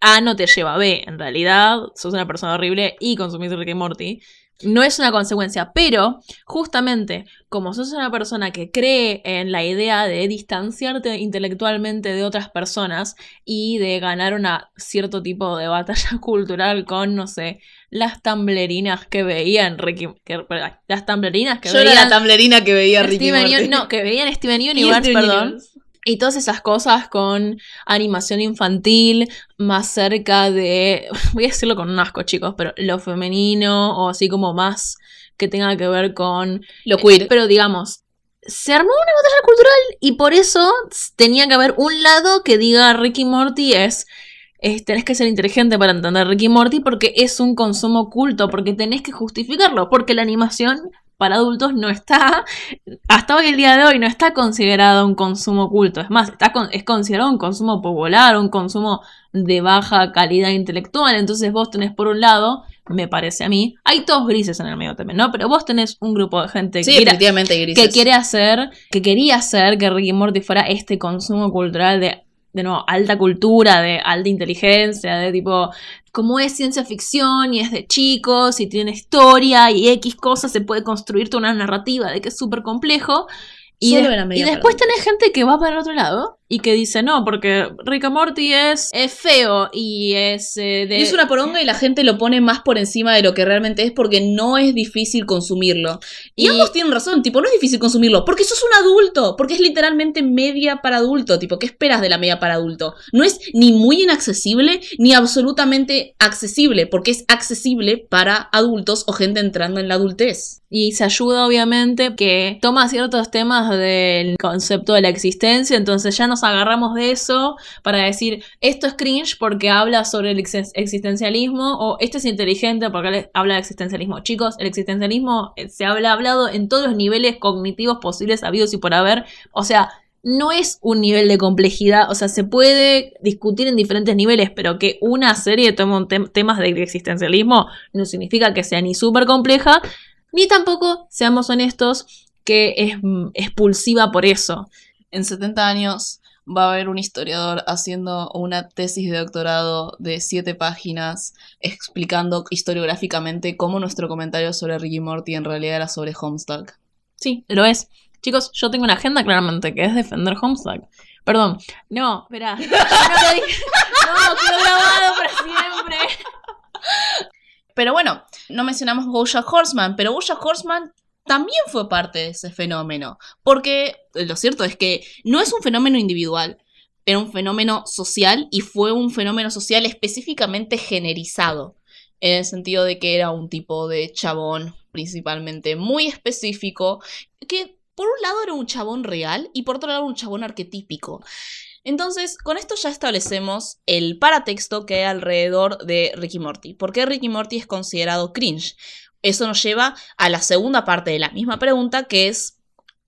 A no te lleva a B. En realidad, sos una persona horrible y consumís Ricky Morty. No es una consecuencia, pero justamente como sos una persona que cree en la idea de distanciarte intelectualmente de otras personas y de ganar una cierto tipo de batalla cultural con, no sé, las tamblerinas que veían Ricky, que- las tamblerinas que Yo era veían la tamblerina que veía Ricky Steven no, que veían Steven Universe, Steven perdón. Universe. Y todas esas cosas con animación infantil, más cerca de, voy a decirlo con un asco chicos, pero lo femenino o así como más que tenga que ver con Lo queer. pero digamos, se armó una batalla cultural y por eso tenía que haber un lado que diga Ricky Morty es, es- tenés que ser inteligente para entender Ricky Morty porque es un consumo oculto, porque tenés que justificarlo, porque la animación para adultos no está, hasta hoy el día de hoy no está considerado un consumo oculto, es más, está con- es considerado un consumo popular, un consumo de baja calidad intelectual, entonces vos tenés por un lado, me parece a mí, hay todos grises en el medio también, ¿no? Pero vos tenés un grupo de gente Sí, que, quiere- que quiere hacer, que quería hacer que Ricky Morty fuera este consumo cultural de, de nuevo, alta cultura, de alta inteligencia, de tipo, como es ciencia ficción y es de chicos y tiene historia y X cosas, se puede construir toda una narrativa de que es súper complejo. Y, de- y después tenés gente que va para el otro lado y que dice, no, porque Rick and Morty es, es feo y es eh, de... Y es una poronga y la gente lo pone más por encima de lo que realmente es porque no es difícil consumirlo. Y, Y- ambos tienen razón, tipo, no es difícil consumirlo porque sos un adulto, porque es literalmente media para adulto, tipo, ¿qué esperas de la media para adulto? No es ni muy inaccesible ni absolutamente accesible, porque es accesible para adultos o gente entrando en la adultez. Y se ayuda, obviamente, que toma ciertos temas del concepto de la existencia, entonces ya no agarramos de eso para decir esto es cringe porque habla sobre el ex- existencialismo o esto es inteligente porque habla de existencialismo. Chicos, el existencialismo eh, se habla hablado en todos los niveles cognitivos posibles, habidos y por haber. O sea, no es un nivel de complejidad, o sea, se puede discutir en diferentes niveles, pero que una serie tome tem- temas de existencialismo no significa que sea ni súper compleja, ni tampoco, seamos honestos, que es mm, expulsiva por eso. En 70 años va a haber un historiador haciendo una tesis de doctorado de 7 páginas explicando historiográficamente cómo nuestro comentario sobre Ricky Morty en realidad era sobre Homestuck. Sí, lo es. Chicos, yo tengo una agenda claramente que es defender Homestuck. Perdón. No, espera. Yo no lo dije. No, quedó grabado para siempre. Pero bueno, no mencionamos Bojack Horseman, pero Bojack Horseman también fue parte de ese fenómeno. Porque eh, lo cierto es que no es un fenómeno individual, era un fenómeno social y fue un fenómeno social específicamente generizado. En el sentido de que era un tipo de chabón principalmente muy específico, que por un lado era un chabón real y por otro lado un chabón arquetípico. Entonces, con esto ya establecemos el paratexto que hay alrededor de Ricky Morty. ¿Por qué Ricky Morty es considerado cringe? Eso nos lleva a la segunda parte de la misma pregunta, que es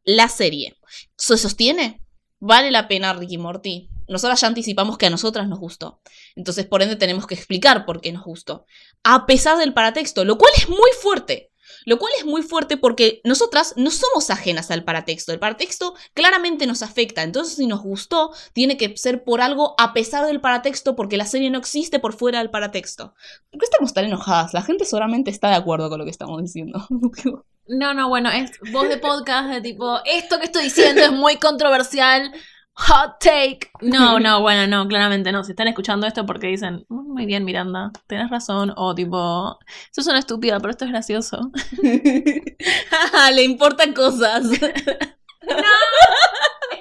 la serie. ¿Se sostiene? ¿Vale la pena Ricky Morty? Nosotras ya anticipamos que a nosotras nos gustó. Entonces, por ende, tenemos que explicar por qué nos gustó. A pesar del paratexto, lo cual es muy fuerte. Lo cual es muy fuerte porque nosotras no somos ajenas al paratexto. El paratexto claramente nos afecta. Entonces, si nos gustó, tiene que ser por algo a pesar del paratexto, porque la serie no existe por fuera del paratexto. ¿Por qué estamos tan enojadas? La gente seguramente está de acuerdo con lo que estamos diciendo. No, no, bueno, es voz de podcast de tipo, esto que estoy diciendo es muy controversial. Hot take. No, no, bueno, no, claramente no. Si están escuchando esto porque dicen, "Mm, muy bien, Miranda, tenés razón. O tipo, eso es una estúpida, pero esto es gracioso. Le importan cosas.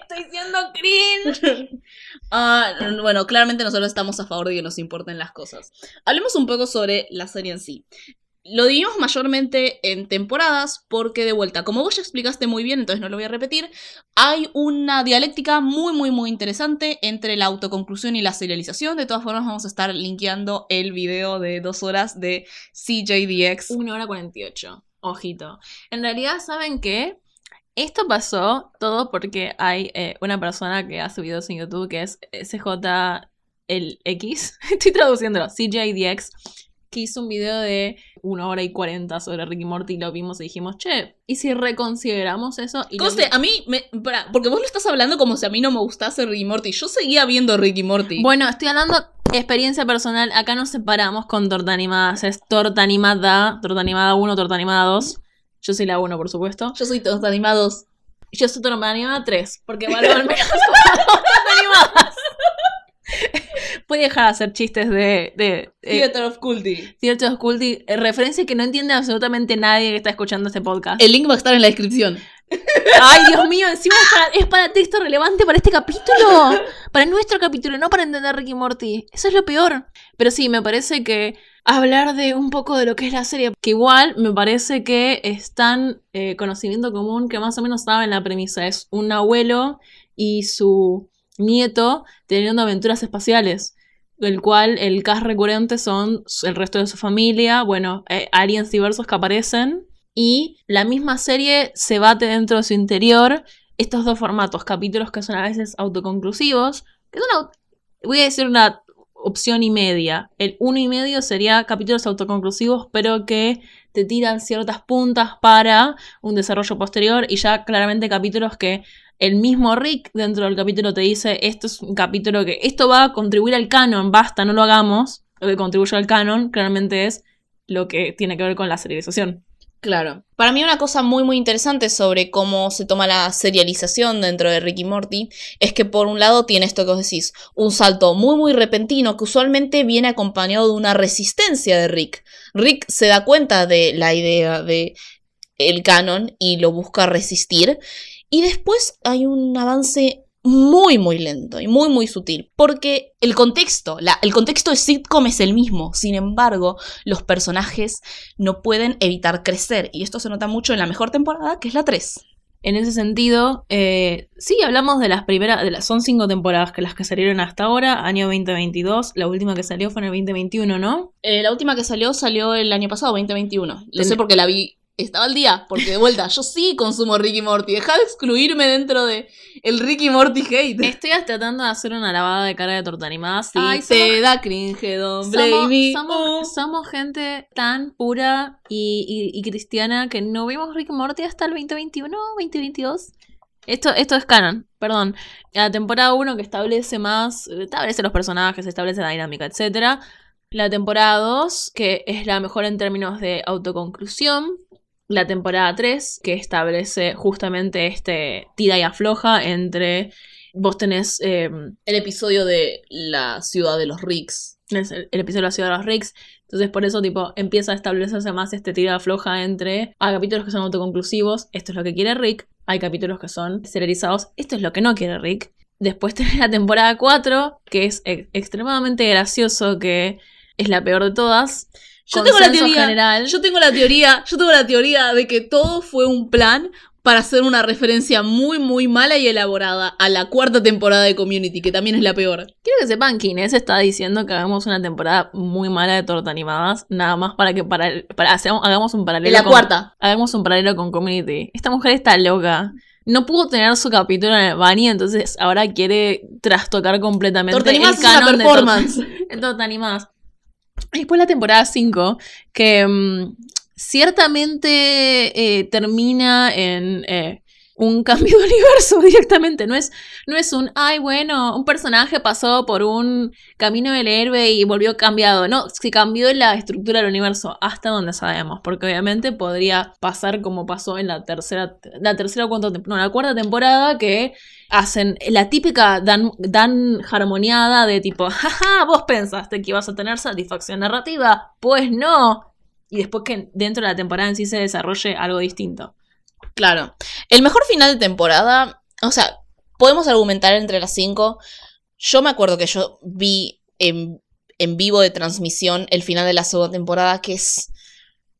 Estoy siendo cringe. Ah, bueno, claramente nosotros estamos a favor de que nos importen las cosas. Hablemos un poco sobre la serie en sí. Lo dividimos mayormente en temporadas porque de vuelta, como vos ya explicaste muy bien, entonces no lo voy a repetir, hay una dialéctica muy muy muy interesante entre la autoconclusión y la serialización. De todas formas vamos a estar linkeando el video de dos horas de CJDX. 1 hora 48. Ojito. En realidad, ¿saben qué? Esto pasó todo porque hay eh, una persona que hace videos en YouTube que es SJ el X. Estoy traduciéndolo. CJDX. Que hizo un video de 1 hora y 40 sobre Ricky Morty y lo vimos y dijimos, che, ¿y si reconsideramos eso? Y vi- a mí, me, porque vos lo estás hablando como si a mí no me gustase Ricky Morty. Yo seguía viendo Ricky Morty. Bueno, estoy hablando experiencia personal. Acá nos separamos con torta animada. Es torta animada, torta animada 1, torta animada 2. Yo soy la 1, por supuesto. Yo soy todos animados. Yo soy torta animada 3, porque valgo al menos Puede dejar de hacer chistes de, de eh, Theater of Culty. Theater of Culty, eh, referencia que no entiende absolutamente nadie que está escuchando este podcast. El link va a estar en la descripción. Ay, Dios mío, encima es para, es para texto relevante para este capítulo. Para nuestro capítulo, no para entender Ricky Morty. Eso es lo peor. Pero sí, me parece que hablar de un poco de lo que es la serie, que igual me parece que es tan eh, conocimiento común que más o menos saben la premisa. Es un abuelo y su nieto teniendo aventuras espaciales. El cual el cast recurrente son el resto de su familia, bueno, eh, aliens diversos que aparecen y la misma serie se bate dentro de su interior estos dos formatos, capítulos que son a veces autoconclusivos, que es una, voy a decir una opción y media. El uno y medio sería capítulos autoconclusivos, pero que te tiran ciertas puntas para un desarrollo posterior y ya claramente capítulos que el mismo Rick dentro del capítulo te dice, esto es un capítulo que esto va a contribuir al canon, basta, no lo hagamos. Lo que contribuye al canon claramente es lo que tiene que ver con la serialización. Claro. Para mí una cosa muy muy interesante sobre cómo se toma la serialización dentro de Ricky Morty es que por un lado tiene esto que os decís, un salto muy muy repentino que usualmente viene acompañado de una resistencia de Rick. Rick se da cuenta de la idea de el canon y lo busca resistir y después hay un avance muy muy lento y muy muy sutil porque el contexto, la- el contexto de sitcom es el mismo, sin embargo los personajes no pueden evitar crecer. Y esto se nota mucho en la mejor temporada, que es la 3. En ese sentido, eh, sí, hablamos de las primeras, de las, son cinco temporadas que las que salieron hasta ahora, año 2022, la última que salió fue en el 2021, ¿no? Eh, la última que salió salió el año pasado, 2021. Lo Ten- sé porque la vi. Estaba al día, porque de vuelta, yo sí consumo Ricky Morty. Deja de excluirme dentro de el Ricky Morty hate. Estoy tratando de hacer una lavada de cara de torta animada. Si Ay, te somos- da cringe, don't Somos, somos- Oh. somos gente tan pura y, y- y cristiana que no vimos Rick and Morty hasta el 2021, 2022. Esto, esto es canon, perdón. La temporada 1 que establece más, establece los personajes, establece la dinámica, etc. La temporada 2, que es la mejor en términos de autoconclusión. La temporada 3, que establece justamente este tira y afloja entre... Vos tenés eh, El episodio de la ciudad de los Ricks. el, episodio de la ciudad de los Ricks. Entonces, por eso, tipo, empieza a establecerse más este tira floja entre. Hay capítulos que son autoconclusivos, esto es lo que quiere Rick. Hay capítulos que son serializados, esto es lo que no quiere Rick. Después tenés la temporada 4, que es e- extremadamente gracioso, que es la peor de todas. Yo tengo la teoría. general. Yo tengo la teoría, yo tengo la teoría de que todo fue un plan para hacer una referencia muy muy mala y elaborada a la cuarta temporada de Community, que también es la peor. Quiero que sepan que Inés está diciendo que hagamos una temporada muy mala de torta animadas, nada más para que para, hagamos un paralelo. la con- cuarta. Hagamos un paralelo con Community. Esta mujer está loca. No pudo tener su capítulo en el entonces ahora quiere trastocar completamente Torta el es una canon de performance. Torta- de Torta Animadas. Después la temporada 5, que mm, ciertamente eh, termina en eh, un cambio de universo directamente. No es, no es un, ay, bueno, un personaje pasó por un camino del héroe y volvió cambiado. No, se cambió la estructura del universo hasta donde sabemos. Porque obviamente podría pasar como pasó en la tercera, la tercera o cuarta, no, la cuarta temporada que hacen la típica dan, dan harmoniada de tipo, jaja, vos pensaste que ibas a tener satisfacción narrativa. Pues no. Y después que dentro de la temporada en sí se desarrolle algo distinto. Claro. El mejor final de temporada, o sea, podemos argumentar entre las cinco. Yo me acuerdo que yo vi en, en vivo de transmisión el final de la segunda temporada, que es,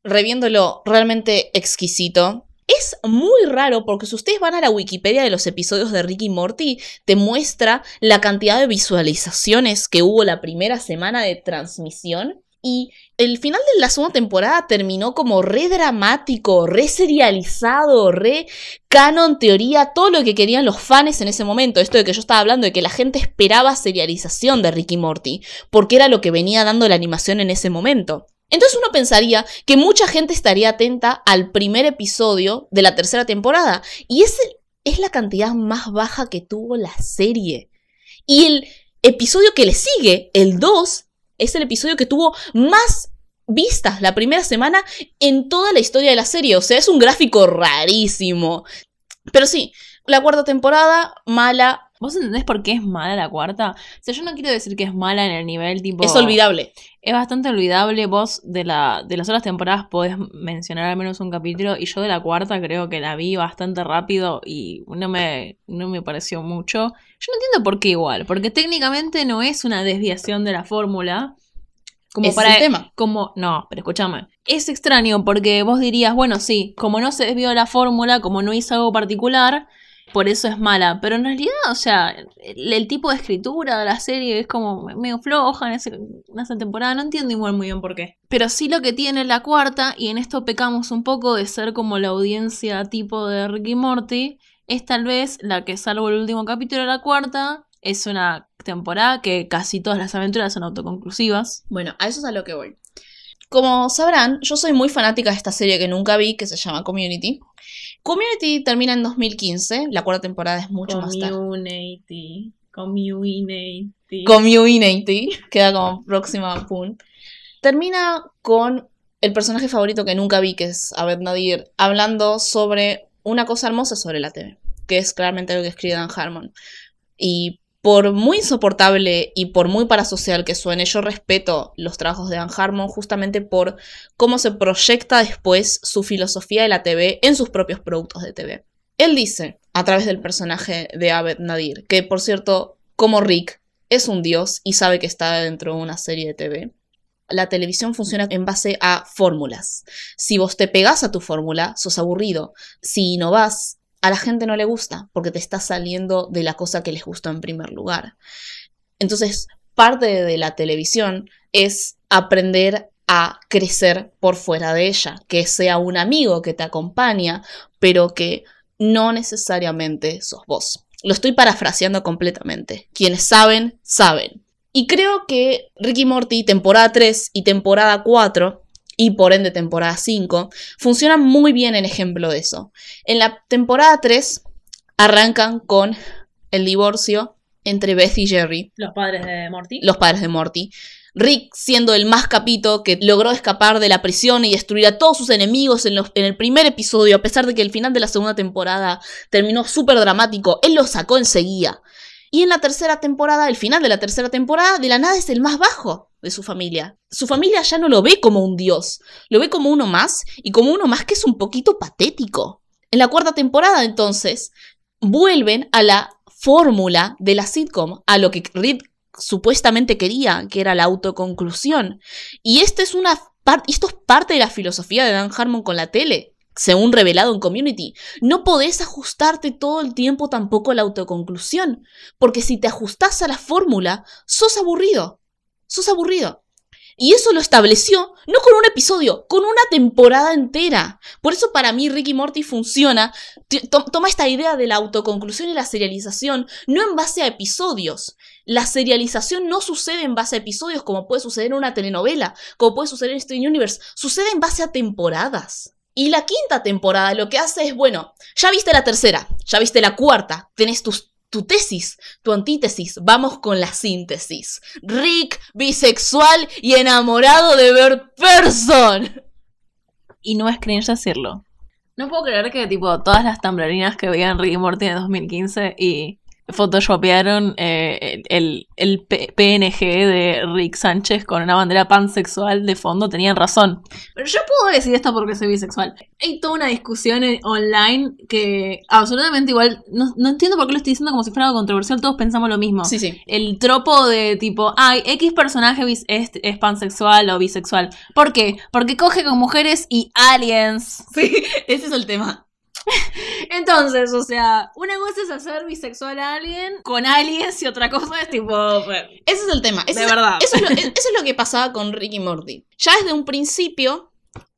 reviéndolo, realmente exquisito. Es muy raro porque si ustedes van a la Wikipedia de los episodios de Ricky Morty, te muestra la cantidad de visualizaciones que hubo la primera semana de transmisión. Y el final de la segunda temporada terminó como re dramático, re serializado, re canon, teoría, todo lo que querían los fans en ese momento. Esto de que yo estaba hablando de que la gente esperaba serialización de Ricky Morty, porque era lo que venía dando la animación en ese momento. Entonces uno pensaría que mucha gente estaría atenta al primer episodio de la tercera temporada. Y ese es la cantidad más baja que tuvo la serie. Y el episodio que le sigue, el 2, es el episodio que tuvo más vistas la primera semana en toda la historia de la serie. O sea, es un gráfico rarísimo. Pero sí, la cuarta temporada, mala, ¿Vos entendés por qué es mala la cuarta? O sea, yo no quiero decir que es mala en el nivel tipo. es olvidable. Es bastante olvidable. Vos de, la, de las otras temporadas podés mencionar al menos un capítulo. Y yo de la cuarta creo que la vi bastante rápido y no me, no me pareció mucho. Yo no entiendo por qué igual. Porque técnicamente no es una desviación de la fórmula. Como Ese para. es el tema. Como. No, pero escúchame. Es extraño porque vos dirías, bueno, sí, como no se desvió la fórmula, como no hizo algo particular. Por eso es mala, pero en realidad, o sea, el, tipo de escritura de la serie es como medio floja en esa temporada, no entiendo igual muy bien por qué. Pero sí lo que tiene la cuarta, y en esto pecamos un poco de ser como la audiencia tipo de Ricky Morty, es tal vez la que, salvo el último capítulo de la cuarta, es una temporada que casi todas las aventuras son autoconclusivas. Bueno, a eso es a lo que voy. Como sabrán, yo soy muy fanática de esta serie que nunca vi, que se llama Community. Community termina en 2015, la cuarta temporada es mucho más tarde. Community. Community. Community, queda como próxima pun. Termina con el personaje favorito que nunca vi, que es Abed Nadir, hablando sobre una cosa hermosa sobre la TV, que es claramente lo que escribe Dan Harmon. Y por muy insoportable y por muy parasocial que suene, yo respeto los trabajos de Dan Harmon justamente por cómo se proyecta después su filosofía de la TV en sus propios productos de TV. Él dice, a través del personaje de Abed Nadir, que por cierto, como Rick, es un dios y sabe que está dentro de una serie de TV. La televisión funciona en base a fórmulas. Si vos te pegás a tu fórmula, sos aburrido. Si innovás, a la gente no le gusta porque te estás saliendo de la cosa que les gustó en primer lugar. Entonces, parte de la televisión es aprender a crecer por fuera de ella, que sea un amigo que te acompaña, pero que no necesariamente sos vos. Lo estoy parafraseando completamente. Quienes saben, saben. Y creo que Ricky Morty temporada 3 y temporada 4 y por ende temporada 5 funcionan muy bien en ejemplo de eso. En la temporada 3 arrancan con el divorcio entre Beth y Jerry, Los padres de Morty. los padres de Morty. Rick siendo el más capito que logró escapar de la prisión y destruir a todos sus enemigos en, los- en el primer episodio, a pesar de que el final de la segunda temporada terminó súper dramático, él lo sacó enseguida. Y en la tercera temporada, el final de la tercera temporada, de la nada es el más bajo de su familia. Su familia ya no lo ve como un dios, lo ve como uno más y como uno más que es un poquito patético. En la cuarta temporada, entonces, vuelven a la fórmula de la sitcom, a lo que Rick supuestamente quería, que era la autoconclusión. Y esta es una esto es parte de la filosofía de Dan Harmon con la tele, según revelado en Community. No podés ajustarte todo el tiempo tampoco a la autoconclusión, porque si te ajustás a la fórmula, sos aburrido. Sos aburrido. Y eso lo estableció no con un episodio, con una temporada entera. Por eso para mí Ricky Morty funciona. Toma esta idea de la autoconclusión y la serialización, no en base a episodios. La serialización no sucede en base a episodios como puede suceder en una telenovela, como puede suceder en Steven Universe. Sucede en base a temporadas. Y la quinta temporada lo que hace es, bueno, ya viste la tercera, ya viste la cuarta, tenés tus- tu tesis, tu antítesis, vamos con la síntesis. Rick, bisexual y enamorado de Bert Person. Y no es cringe decirlo. No puedo creer que, tipo, todas las tamblarinas que veían Ricky Morty en 2015 y photoshopearon eh, el, el PNG de Rick Sánchez con una bandera pansexual de fondo tenían razón. Pero yo puedo decir esto porque soy bisexual. Hay toda una discusión en- online que absolutamente igual, no, no entiendo por qué lo estoy diciendo como si fuera algo controversial, todos pensamos lo mismo. Sí, sí. El tropo de tipo, ay, X personaje bis- es, es pansexual o bisexual. ¿Por qué? Porque coge con mujeres y aliens. Sí, ese es el tema. Entonces, o sea, una cosa es hacer bisexual a alguien con aliens y otra cosa es tipo. bueno, Ese es el tema. Ese De es- verdad. Eso es, lo, eso es lo que pasaba con Rick y Morty. Ya desde un principio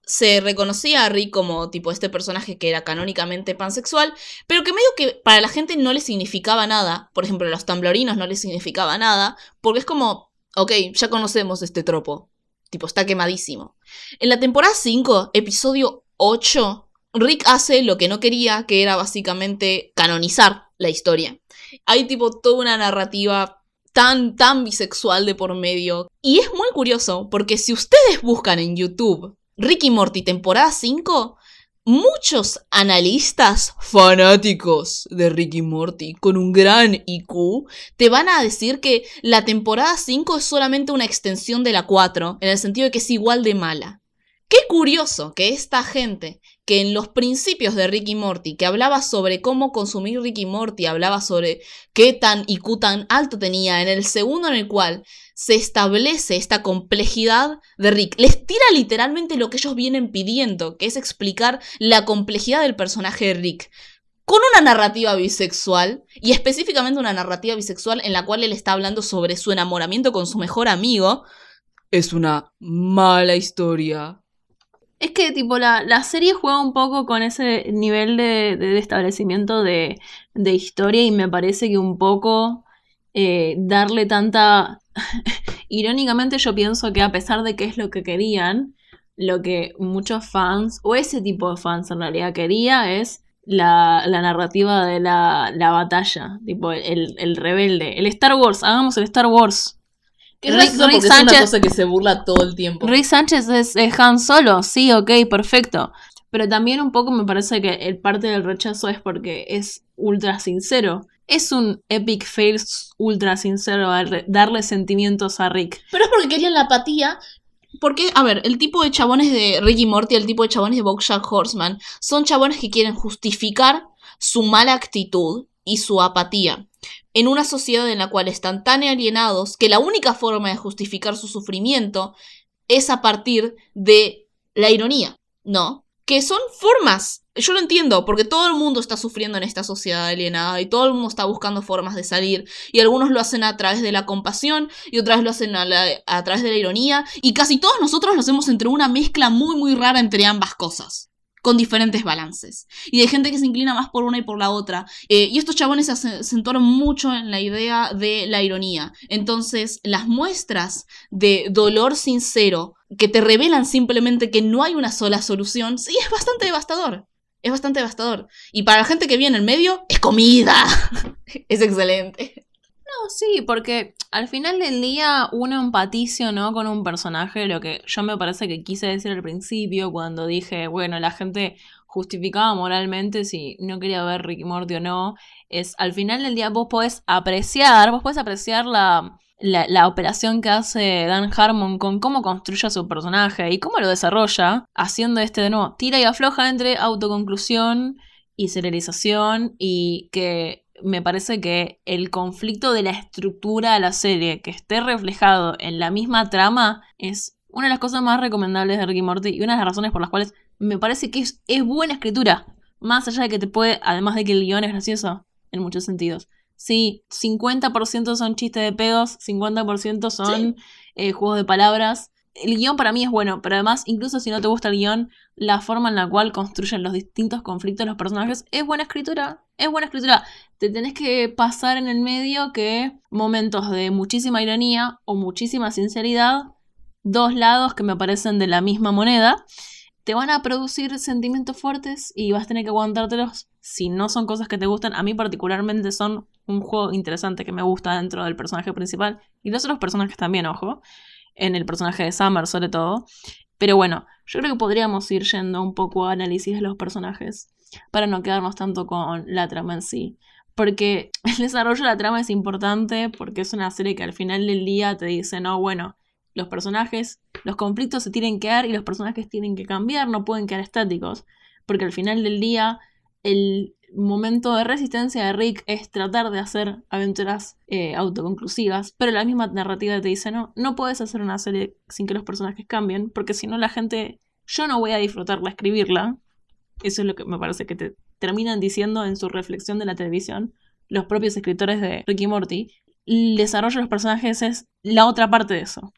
se reconocía a Rick como tipo este personaje que era canónicamente pansexual, pero que medio que para la gente no le significaba nada. Por ejemplo, a los tamblorinos no les significaba nada, porque es como, ok, ya conocemos este tropo. Tipo, está quemadísimo. En la temporada 5, episodio 8, Rick hace lo que no quería, que era básicamente canonizar la historia. Hay tipo toda una narrativa tan, tan bisexual de por medio. Y es muy curioso, porque si ustedes buscan en YouTube Ricky Morty temporada 5, muchos analistas fanáticos de Ricky Morty con un gran IQ te van a decir que la temporada 5 es solamente una extensión de la 4, en el sentido de que es igual de mala. Qué curioso que esta gente que en los principios de Ricky Morty, que hablaba sobre cómo consumir Ricky Morty, hablaba sobre qué tan IQ tan alto tenía, en el segundo en el cual se establece esta complejidad de Rick, les tira literalmente lo que ellos vienen pidiendo, que es explicar la complejidad del personaje de Rick. Con una narrativa bisexual, y específicamente una narrativa bisexual en la cual él está hablando sobre su enamoramiento con su mejor amigo, es una mala historia. Es que, tipo, la, la serie juega un poco con ese nivel de, de establecimiento de, de historia y me parece que un poco eh, darle tanta... Irónicamente yo pienso que a pesar de que es lo que querían, lo que muchos fans, o ese tipo de fans en realidad quería es la, la narrativa de la, la batalla, tipo el, el rebelde, el Star Wars, hagamos el Star Wars. Rick, Rick Sánchez, que se burla todo el tiempo. Rick Sánchez es, es Han Solo, sí, ok, perfecto. Pero también un poco me parece que el parte del rechazo es porque es ultra sincero. Es un epic fail ultra sincero darle, darle sentimientos a Rick. Pero es porque querían la apatía. Porque, a ver, el tipo de chabones de Ricky Morty, el tipo de chabones de Bojack Horseman, son chabones que quieren justificar su mala actitud y su apatía en una sociedad en la cual están tan alienados que la única forma de justificar su sufrimiento es a partir de la ironía, ¿no? Que son formas yo lo entiendo, porque todo el mundo está sufriendo en esta sociedad alienada y todo el mundo está buscando formas de salir. Y algunos lo hacen a través de la compasión y otras lo hacen a, a través de la ironía. Y casi todos nosotros lo hacemos entre una mezcla muy, muy rara entre ambas cosas. Con diferentes balances. Y hay gente que se inclina más por una y por la otra. Eh, y estos chabones se ace- acentuaron mucho en la idea de la ironía. Entonces, las muestras de dolor sincero que te revelan simplemente que no hay una sola solución, sí, es bastante devastador. Es bastante devastador. Y para la gente que viene en medio, es comida. es excelente. Sí, porque al final del día uno empatiza, ¿no? Con un personaje, lo que yo me parece que quise decir al principio cuando dije, bueno, la gente justificaba moralmente si no quería ver Ricky Morty o no, es al final del día vos podés apreciar, vos podés apreciar la, la, la operación que hace Dan Harmon con cómo construye a su personaje y cómo lo desarrolla, haciendo este de nuevo, tira y afloja entre autoconclusión y serialización y que me parece que el conflicto de la estructura de la serie que esté reflejado en la misma trama es una de las cosas más recomendables de Ricky Morty y una de las razones por las cuales me parece que es, es buena escritura. Más allá de que te puede, además de que el guion es gracioso en muchos sentidos. Sí, 50% son chistes de pedos, 50% son eh, juegos de palabras. El guion para mí es bueno, pero además, incluso si no te gusta el guion, la forma en la cual construyen los distintos conflictos de los personajes es buena escritura. Es buena escritura. Te tenés que pasar en el medio que momentos de muchísima ironía o muchísima sinceridad, dos lados que me parecen de la misma moneda, te van a producir sentimientos fuertes y vas a tener que aguantártelos si no son cosas que te gustan. A mí particularmente son un juego interesante que me gusta dentro del personaje principal y los otros personajes también, ojo, en el personaje de Summer sobre todo. Pero bueno, yo creo que podríamos ir yendo un poco a análisis de los personajes para no quedarnos tanto con la trama en sí. Porque el desarrollo de la trama es importante porque es una serie que al final del día te dice, no, bueno, los personajes, los conflictos se tienen que dar y los personajes tienen que cambiar, no pueden quedar estáticos. Porque al final del día, el momento de resistencia de Rick es tratar de hacer aventuras eh, autoconclusivas, pero la misma narrativa te dice, no, no puedes hacer una serie sin que los personajes cambien, porque si no la gente, yo no voy a disfrutarla escribirla. Eso es lo que me parece que te terminan diciendo en su reflexión de la televisión los propios escritores de Ricky Morty. El desarrollo de los personajes es la otra parte de eso.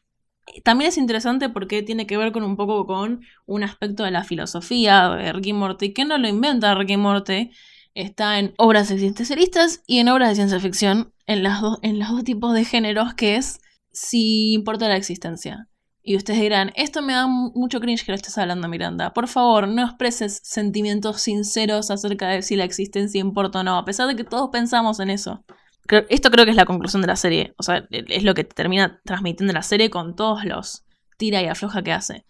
También es interesante porque tiene que ver con un poco con un aspecto de la filosofía de Ricky Morty, que no lo inventa Ricky Morty, está en obras existencialistas y en obras de ciencia ficción, en, en los dos tipos de géneros, que es si importa la existencia. Y ustedes dirán, esto me da mucho cringe que lo estés hablando, Miranda. Por favor, no expreses sentimientos sinceros acerca de si la existencia importa o no, a pesar de que todos pensamos en eso. Esto creo que es la conclusión de la serie. O sea, es lo que termina transmitiendo la serie con todos los tira y afloja que hace.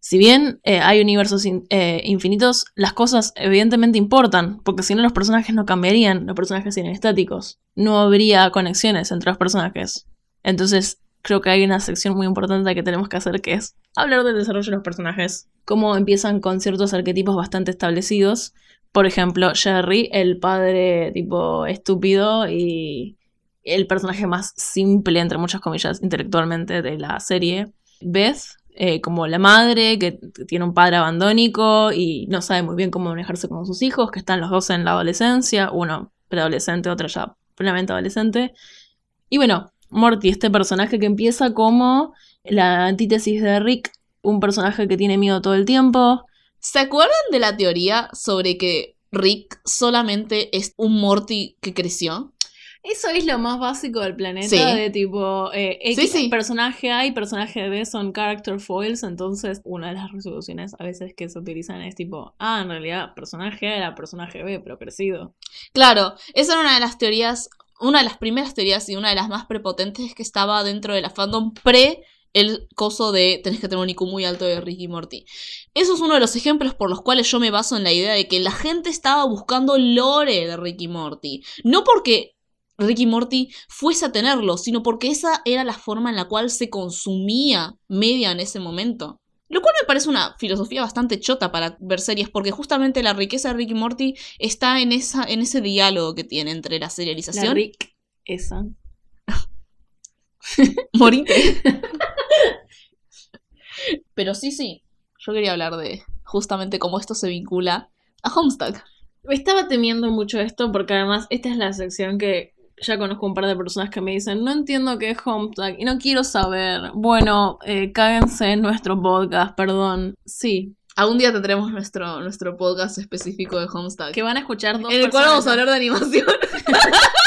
Si bien eh, hay universos eh, infinitos, las cosas evidentemente importan, porque si no los personajes no cambiarían, los personajes serían estáticos. No habría conexiones entre los personajes. Entonces, creo que hay una sección muy importante que tenemos que hacer que es hablar del desarrollo de los personajes. Cómo empiezan con ciertos arquetipos bastante establecidos. Por ejemplo, Jerry, el padre tipo estúpido y el personaje más simple, entre muchas comillas, intelectualmente de la serie. Beth, eh, como la madre que tiene un padre abandónico y no sabe muy bien cómo manejarse con sus hijos, que están los dos en la adolescencia, uno preadolescente, otro ya plenamente adolescente. Y bueno, Morty, este personaje que empieza como la antítesis de Rick, un personaje que tiene miedo todo el tiempo. ¿Se acuerdan de la teoría sobre que Rick solamente es un Morty que creció? Eso es lo más básico del planeta, Sí. de tipo, eh, X Sí, sí. personaje A y personaje B son character foils, entonces una de las resoluciones a veces que se utilizan es tipo, ah, en realidad personaje A era personaje B, pero crecido. Claro, esa era una de las teorías, una de las primeras teorías y una de las más prepotentes que estaba dentro de la fandom pre el coso de tenés que tener un IQ muy alto de Ricky Morty. Eso es uno de los ejemplos por los cuales yo me baso en la idea de que la gente estaba buscando lore de Ricky Morty. No porque Ricky Morty fuese a tenerlo, sino porque esa era la forma en la cual se consumía media en ese momento. Lo cual me parece una filosofía bastante chota para ver series, porque justamente la riqueza de Ricky Morty está en, esa, en ese diálogo que tiene entre la La serialización. Rick, esa. Morite. Pero sí, sí. Yo quería hablar de justamente cómo esto se vincula a Homestuck. Estaba temiendo mucho esto porque además esta es la sección que ya conozco un par de personas que me dicen, no entiendo qué es Homestuck y no quiero saber. Bueno, eh, cáguense en nuestro podcast, perdón. Sí, Algún día tendremos nuestro, nuestro podcast específico de Homestuck. que van a escuchar dos en el cual vamos a hablar de animación.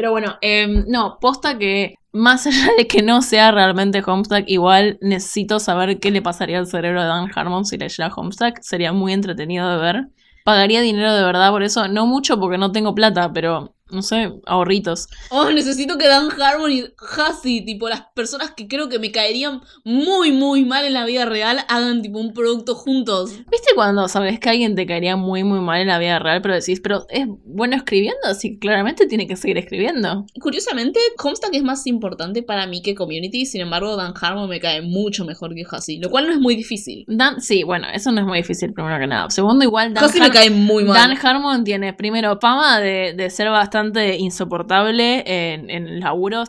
Pero bueno, em, no, posta que más allá de que no sea realmente Homestuck, igual necesito saber qué le pasaría al cerebro de Dan Harmon si leyera Homestuck. Sería muy entretenido de ver. Pagaría dinero de verdad por eso, no mucho porque no tengo plata, pero no sé, ahorritos. Oh, necesito que Dan Harmon y Hassie, tipo las personas que creo que me caerían muy, muy mal en la vida real, hagan tipo un producto juntos. ¿Viste cuando sabes que alguien te caería muy muy mal en la vida real, pero decís, pero es bueno escribiendo? Así que claramente tiene que seguir escribiendo. Curiosamente, Homestuck es más importante para mí que Community, sin embargo, Dan Harmon me cae mucho mejor que Hassie, lo cual no es muy difícil. Dan, sí, bueno, eso no es muy difícil primero que nada. Segundo, igual Dan, me cae muy mal. Dan Harmon tiene primero fama de, de ser bastante insoportable en, en el laburo.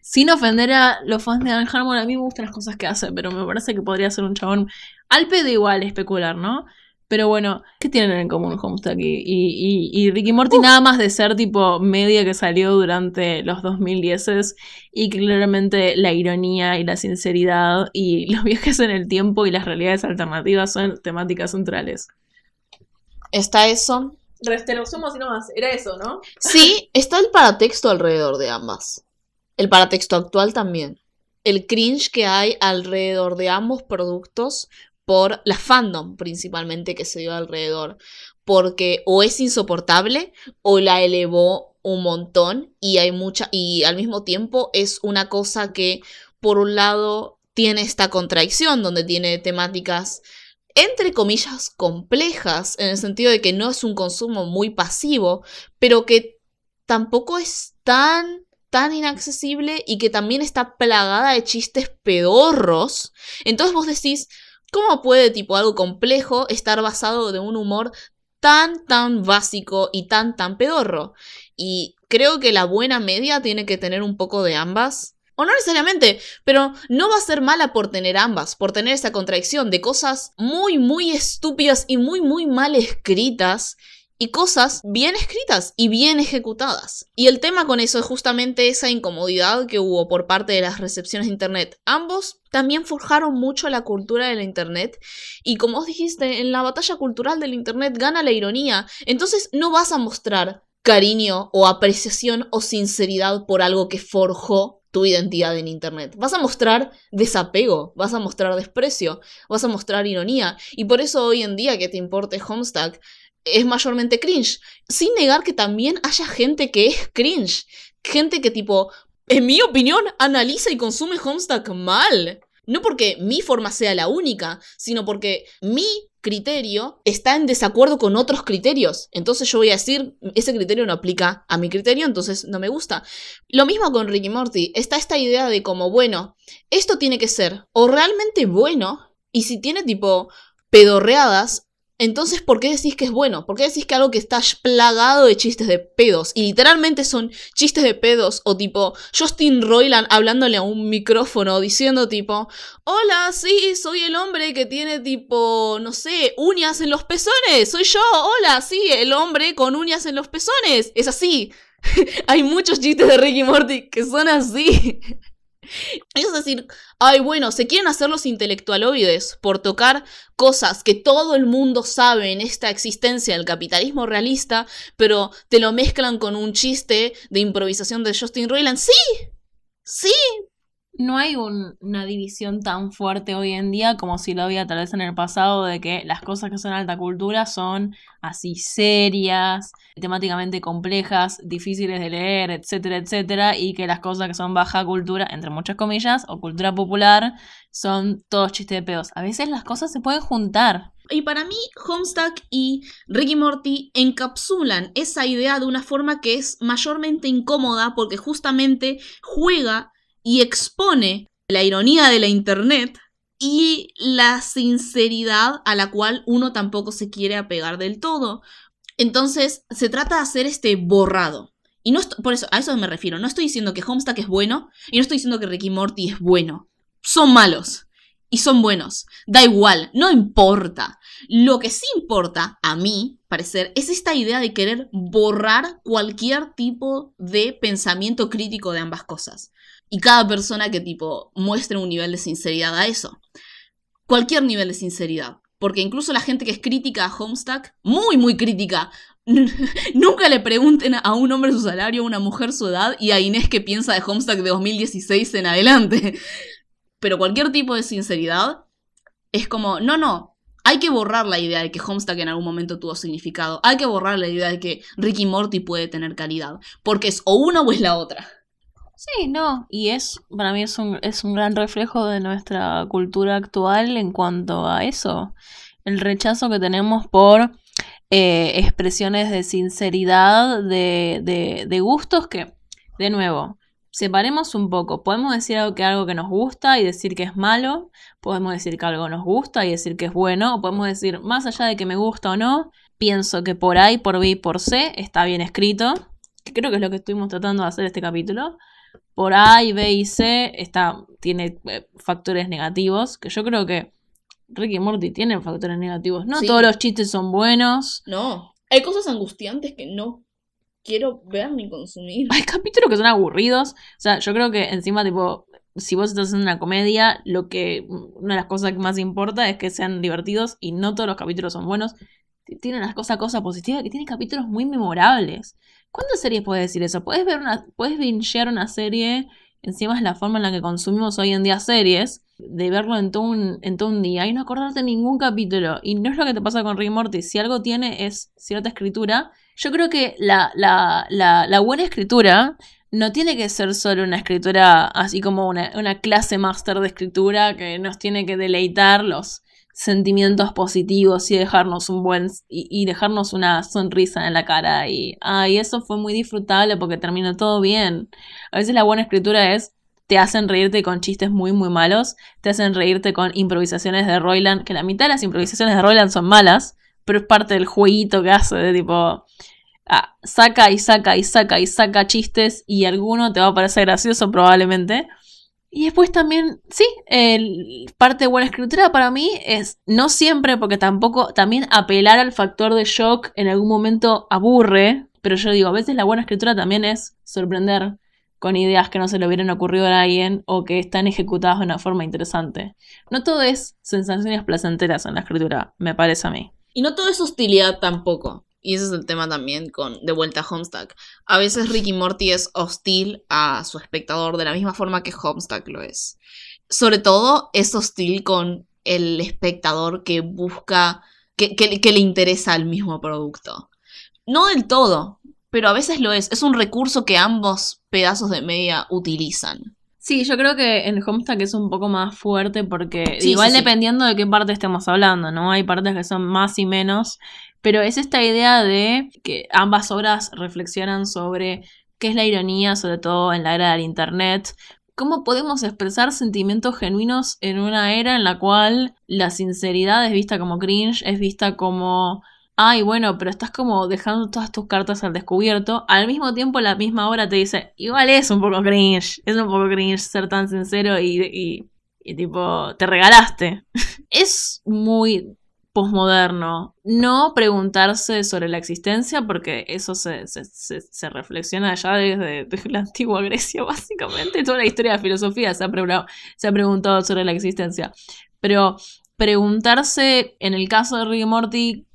Sin ofender a los fans de Dan Harmon, a mí me gustan las cosas que hace, pero me parece que podría ser un chabón al pedo igual especular, ¿no? Pero bueno, ¿qué tienen en común Homestuck y, y, y- y Ricky Morty? Nada más de ser tipo media que salió durante los 2010 y que claramente la ironía y la sinceridad y los viajes en el tiempo y las realidades alternativas son temáticas centrales. Está eso. Te lo sumo nomás, era eso, ¿no? Sí, está el paratexto alrededor de ambas. El paratexto actual también. El cringe que hay alrededor de ambos productos por la fandom principalmente que se dio alrededor. Porque o es insoportable o la elevó un montón y hay mucha y al mismo tiempo es una cosa que por un lado tiene esta contradicción donde tiene temáticas entre comillas complejas en el sentido de que no es un consumo muy pasivo, pero que tampoco es tan tan inaccesible y que también está plagada de chistes pedorros. Entonces vos decís, ¿cómo puede tipo algo complejo estar basado de un humor tan tan básico y tan tan pedorro? Y creo que la buena media tiene que tener un poco de ambas. O no necesariamente, pero no va a ser mala por tener ambas, por tener esa contradicción de cosas muy, muy estúpidas y muy, muy mal escritas y cosas bien escritas y bien ejecutadas. Y el tema con eso es justamente esa incomodidad que hubo por parte de las recepciones de Internet. Ambos también forjaron mucho la cultura de la Internet y como os dijiste, en la batalla cultural del Internet gana la ironía. Entonces no vas a mostrar cariño o apreciación o sinceridad por algo que forjó tu identidad en Internet. Vas a mostrar desapego, vas a mostrar desprecio, vas a mostrar ironía. Y por eso hoy en día que te importe Homestuck es mayormente cringe. Sin negar que también haya gente que es cringe. Gente que tipo, en mi opinión, analiza y consume Homestuck mal. No porque mi forma sea la única, sino porque mi criterio está en desacuerdo con otros criterios. Entonces yo voy a decir, ese criterio no aplica a mi criterio, entonces no me gusta. Lo mismo con Ricky Morty. Está esta idea de como, bueno, esto tiene que ser o realmente bueno, y si tiene tipo pedorreadas, entonces, ¿por qué decís que es bueno? ¿Por qué decís que algo que está plagado de chistes de pedos? Y literalmente son chistes de pedos o tipo Justin Roiland hablándole a un micrófono diciendo tipo, hola, sí, soy el hombre que tiene tipo, no sé, uñas en los pezones, soy yo, hola, sí, el hombre con uñas en los pezones. Es así. Hay muchos chistes de Ricky Morty que son así. Es decir, ay, bueno, se quieren hacer los intelectualoides por tocar cosas que todo el mundo sabe en esta existencia del capitalismo realista, pero te lo mezclan con un chiste de improvisación de Justin Roiland. Sí, sí, No hay un- una división tan fuerte hoy en día como si lo había tal vez en el pasado de que las cosas que son alta cultura son así serias, temáticamente complejas, difíciles de leer, etcétera, etcétera, y que las cosas que son baja cultura, entre muchas comillas, o cultura popular, son todos chistes de pedos. A veces las cosas se pueden juntar. Y para mí, Homestuck y Ricky Morty encapsulan esa idea de una forma que es mayormente incómoda porque justamente juega y expone la ironía de la internet y la sinceridad a la cual uno tampoco se quiere apegar del todo. Entonces, se trata de hacer este borrado. Y no por eso, a eso me refiero. No estoy diciendo que Homestuck es bueno y no estoy diciendo que Ricky Morty es bueno. Son malos. y son buenos. Da igual, no importa. Lo que sí importa, a mí parecer, es esta idea de querer borrar cualquier tipo de pensamiento crítico de ambas cosas. Y cada persona que tipo muestre un nivel de sinceridad a eso. Cualquier nivel de sinceridad. Porque incluso la gente que es crítica a Homestuck, muy, muy crítica, nunca le pregunten a un hombre su salario, a una mujer su edad y a Inés qué piensa de Homestuck de 2016 en adelante. Pero cualquier tipo de sinceridad es como, no, no, hay que borrar la idea de que Homestuck en algún momento tuvo significado. Hay que borrar la idea de que Ricky Morty puede tener calidad. Porque es o una o es la otra. Sí, no, y es, para mí es un, es un gran reflejo de nuestra cultura actual en cuanto a eso, el rechazo que tenemos por eh, expresiones de sinceridad, de, de, de gustos que, de nuevo, separemos un poco. Podemos decir algo que algo que nos gusta y decir que es malo, podemos decir que algo nos gusta y decir que es bueno, o podemos decir, más allá de que me gusta o no, pienso que por ahí, por B y por C está bien escrito, que creo que es lo que estuvimos tratando de hacer este capítulo por A y B y C está, tiene eh, factores negativos, que yo creo que Ricky y Morty tienen factores negativos. No Sí. todos los chistes son buenos. No. Hay cosas angustiantes que no quiero ver ni consumir. Hay capítulos que son aburridos. O sea, yo creo que encima, tipo, si vos estás haciendo una comedia, lo que una de las cosas que más importa es que sean divertidos y no todos los capítulos son buenos. Tienen las cosas, cosas positivas que tienen capítulos muy memorables. ¿Cuántas series puedes decir eso? Puedes ver una, puedes bingear una serie, encima es la forma en la que consumimos hoy en día series, de verlo en todo un, en todo un día y no acordarte ningún capítulo. Y no es lo que te pasa con Rick Morty. Si algo tiene es cierta escritura. Yo creo que la, la, la, la buena escritura no tiene que ser solo una escritura así como una, una clase máster de escritura que nos tiene que deleitar los sentimientos positivos y dejarnos un buen y, y dejarnos una sonrisa en la cara y ay eso fue muy disfrutable porque terminó todo bien. A veces la buena escritura es te hacen reírte con chistes muy muy malos te hacen reírte con improvisaciones de Royland que la mitad de las improvisaciones de Royland son malas pero es parte del jueguito que hace de tipo ah, saca y saca y saca y saca chistes y alguno te va a parecer gracioso probablemente y después también, sí, el, parte de buena escritura para mí es no siempre, porque tampoco, también apelar al factor de shock en algún momento aburre, pero yo digo, a veces la buena escritura también es sorprender con ideas que no se le hubieran ocurrido a alguien o que están ejecutadas de una forma interesante. No todo es sensaciones placenteras en la escritura, me parece a mí. Y no todo es hostilidad tampoco. Y ese es el tema también con De vuelta a Homestuck. A veces Ricky Morty es hostil a su espectador de la misma forma que Homestuck lo es. Sobre todo es hostil con el espectador que busca, que, que- que le interesa el mismo producto. No del todo, pero a veces lo es. Es un recurso que ambos pedazos de media utilizan. Sí, yo creo que en Homestuck es un poco más fuerte porque Sí, igual sí, sí. dependiendo de qué parte estemos hablando, ¿no? Hay partes que son más y menos, pero es esta idea de que ambas obras reflexionan sobre qué es la ironía, sobre todo en la era del Internet, cómo podemos expresar sentimientos genuinos en una era en la cual la sinceridad es vista como cringe, es vista como ay, bueno, pero estás como dejando todas tus cartas al descubierto. Al mismo tiempo, la misma obra te dice, igual es un poco cringe, es un poco cringe ser tan sincero y, y, y tipo, te regalaste. es muy posmoderno no preguntarse sobre la existencia porque eso se, se, se, reflexiona ya desde, desde la antigua Grecia básicamente. Toda la historia de la filosofía se ha, se ha preguntado sobre la existencia. Pero preguntarse en el caso de Rick y Morty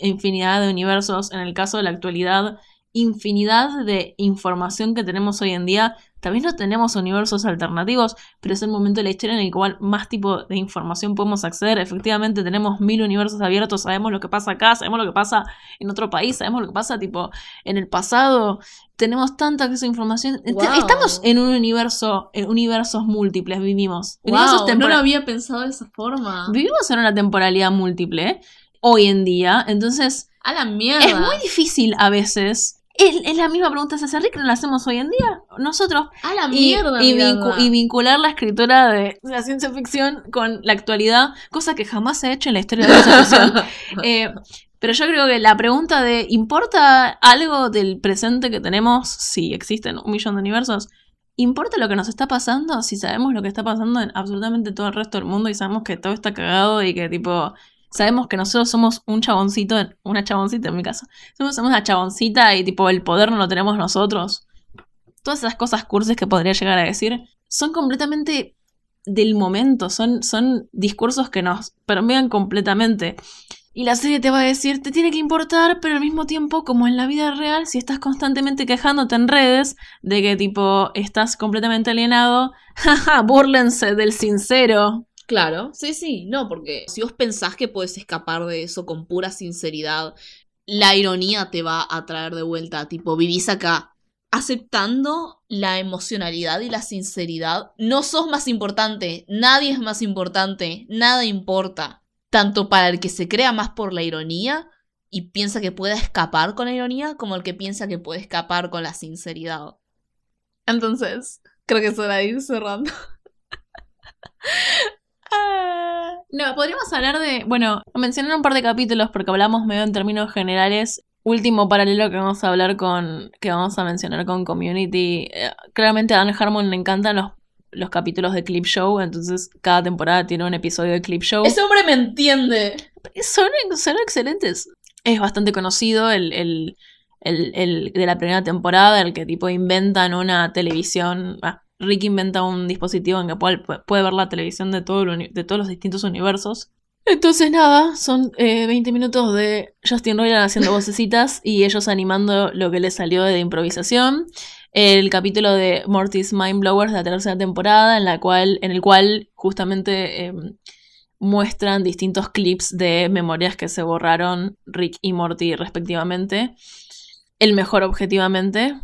infinidad de universos, en el caso de la actualidad, infinidad de información que tenemos hoy en día. También no tenemos universos alternativos, pero es el momento de la historia en el cual más tipo de información podemos acceder. Efectivamente, tenemos mil universos abiertos, sabemos lo que pasa acá, sabemos lo que pasa en otro país, sabemos lo que pasa tipo en el pasado. Tenemos tanta acceso a información. Wow. Estamos en un universo, en universos múltiples, vivimos. Wow, no lo había pensado de esa forma. Vivimos en una temporalidad múltiple hoy en día, entonces A la mierda. es muy difícil a veces. Es, es la misma pregunta, ¿se hace Rick? ¿No la hacemos hoy en día? Nosotros. A la mierda. y, Miranda. vincu- y vincular la escritura de la ciencia ficción con la actualidad, cosa que jamás se ha hecho en la historia de la ciencia ficción. Eh, pero yo creo que la pregunta de ¿importa algo del presente que tenemos si existen un millón de universos? ¿Importa lo que nos está pasando si sabemos lo que está pasando en absolutamente todo el resto del mundo y sabemos que todo está cagado y que tipo sabemos que nosotros somos un chaboncito, una chaboncita en mi caso, somos, somos una chaboncita y tipo el poder no lo tenemos nosotros? Todas esas cosas curses que podría llegar a decir son completamente del momento, son, son discursos que nos permean completamente. Y la serie te va a decir, te tiene que importar, pero al mismo tiempo, como en la vida real, si estás constantemente quejándote en redes de que tipo estás completamente alienado, jaja, búrlense del sincero. Claro, sí, sí, no, porque si vos pensás que puedes escapar de eso con pura sinceridad, la ironía te va a traer de vuelta, tipo, vivís acá aceptando la emocionalidad y la sinceridad. No sos más importante, nadie es más importante, nada importa tanto para el que se crea más por la ironía y piensa que puede escapar con la ironía, como el que piensa que puede escapar con la sinceridad. Entonces, creo que es hora de ir cerrando. No, podríamos hablar de, bueno, mencionar un par de capítulos porque hablamos medio en términos generales. Último paralelo que vamos a hablar con, que vamos a mencionar con Community. Eh, claramente a Dan Harmon le encantan los los capítulos de Clip Show, entonces cada temporada tiene un episodio de Clip Show. Ese hombre me entiende. Son, son excelentes. Es bastante conocido el, el, el, de la primera temporada, el que tipo inventan una televisión. Ah, Rick inventa un dispositivo en que puede, puede ver la televisión de, todo de todos los distintos universos. Entonces nada, son 20 eh, minutos de Justin Roiland haciendo vocecitas y ellos animando lo que les salió de improvisación el capítulo de Morty's Mind Blowers de la tercera temporada, en, la cual, en el cual justamente em, muestran distintos clips de memorias que se borraron Rick y Morty respectivamente. El mejor objetivamente.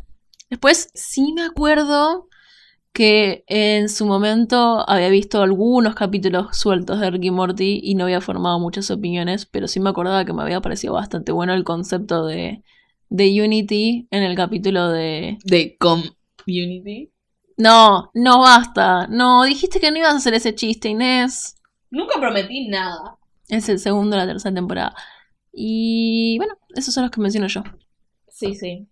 Después sí me acuerdo que en su momento había visto algunos capítulos sueltos de Rick y Morty y no había formado muchas opiniones, pero sí me acordaba que me había parecido bastante bueno el concepto de de Unity en el capítulo de... ¿De Community? No, no basta. No, dijiste que no ibas a hacer ese chiste, Inés. Nunca prometí nada. Es el segundo de la tercera temporada. Y bueno, esos son los que menciono yo. Sí, sí.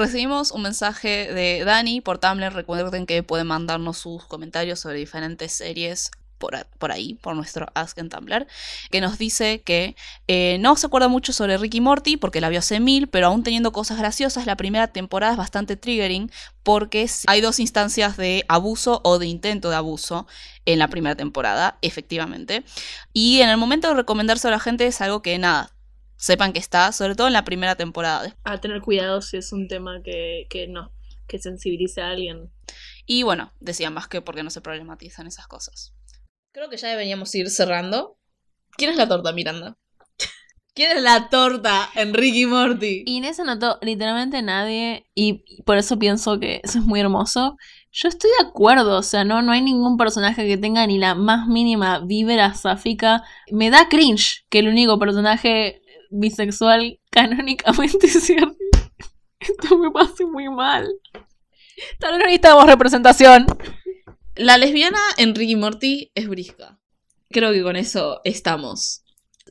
Recibimos un mensaje de Dani por Tumblr. Recuerden que pueden mandarnos sus comentarios sobre diferentes series por, ahí, por nuestro Ask en Tumblr, que nos dice que eh, no se acuerda mucho sobre Ricky Morty porque la vio hace mil, pero aún teniendo cosas graciosas, la primera temporada es bastante triggering porque hay dos instancias de abuso o de intento de abuso en la primera temporada, efectivamente. Y en el momento de recomendarse a la gente es algo que nada, sepan que está, sobre todo en la primera temporada. A tener cuidado si es un tema que, que no, que sensibilice a alguien. Y bueno, decía más que porque no se problematizan esas cosas. Creo que ya deberíamos ir cerrando. ¿Quién es la torta, Miranda? ¿Quién es la torta Enrique Morty? Inés anotó literalmente nadie y por eso pienso que eso es muy hermoso. Yo estoy de acuerdo, o sea, no, no hay ningún personaje que tenga ni la más mínima vibra sáfica. Me da cringe que el único personaje bisexual canónicamente sea... Esto me pasa muy mal. Tal vez no necesitamos representación. La lesbiana en Ricky Morty es brisca. Creo que con eso estamos.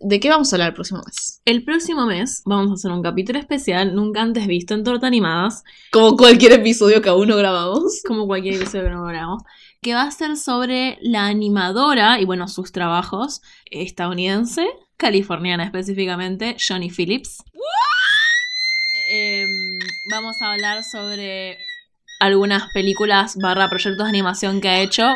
¿De qué vamos a hablar el próximo mes? El próximo mes vamos a hacer un capítulo especial nunca antes visto en Torta Animadas. Como cualquier episodio que aún no grabamos. Como cualquier episodio que no grabamos. Que va a ser sobre la animadora y bueno, sus trabajos estadounidense, californiana específicamente, Johnny Phillips. Em, vamos a hablar sobre algunas películas barra proyectos de animación que ha hecho.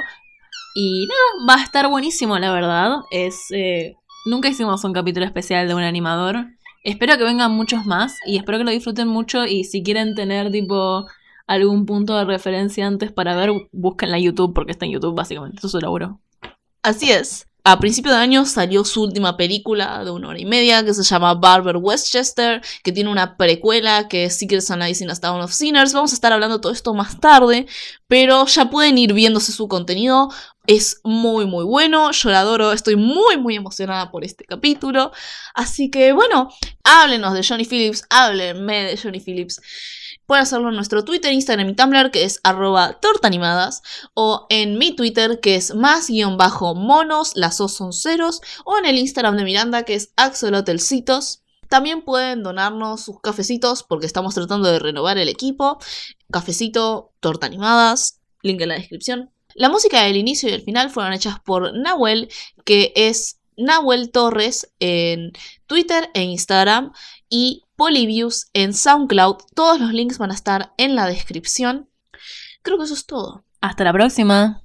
Y nada, va a estar buenísimo, la verdad. Es. Eh, nunca hicimos un capítulo especial de un animador. Espero que vengan muchos más y espero que lo disfruten mucho. Y si quieren tener tipo algún punto de referencia antes para ver, busquen YouTube porque está en YouTube básicamente. Eso es laburo. Así es. A principio de año salió su última película de una hora y media que se llama Barber Westchester, que tiene una precuela que es Secrets Analyzing a Town of Sinners. Vamos a estar hablando de todo esto más tarde, pero ya pueden ir viéndose su contenido. Es muy muy bueno, yo la adoro, estoy muy muy emocionada por este capítulo. Así que bueno, háblenos de Johnny Phillips, háblenme de Johnny Phillips. Pueden hacerlo en nuestro Twitter, Instagram y Tumblr, que es arroba tortanimadas, o en mi Twitter, que es más guion bajo monos, las O son ceros, o en el Instagram de Miranda, que es axolotelcitos. También pueden donarnos sus cafecitos porque estamos tratando de renovar el equipo. cafecito, torta animadas, link en la descripción. La música del inicio y el final fueron hechas por Nahuel, que es Nahuel Torres en Twitter e Instagram y Polyviews en SoundCloud. Todos los links van a estar en la descripción. Creo que eso es todo. Hasta la próxima.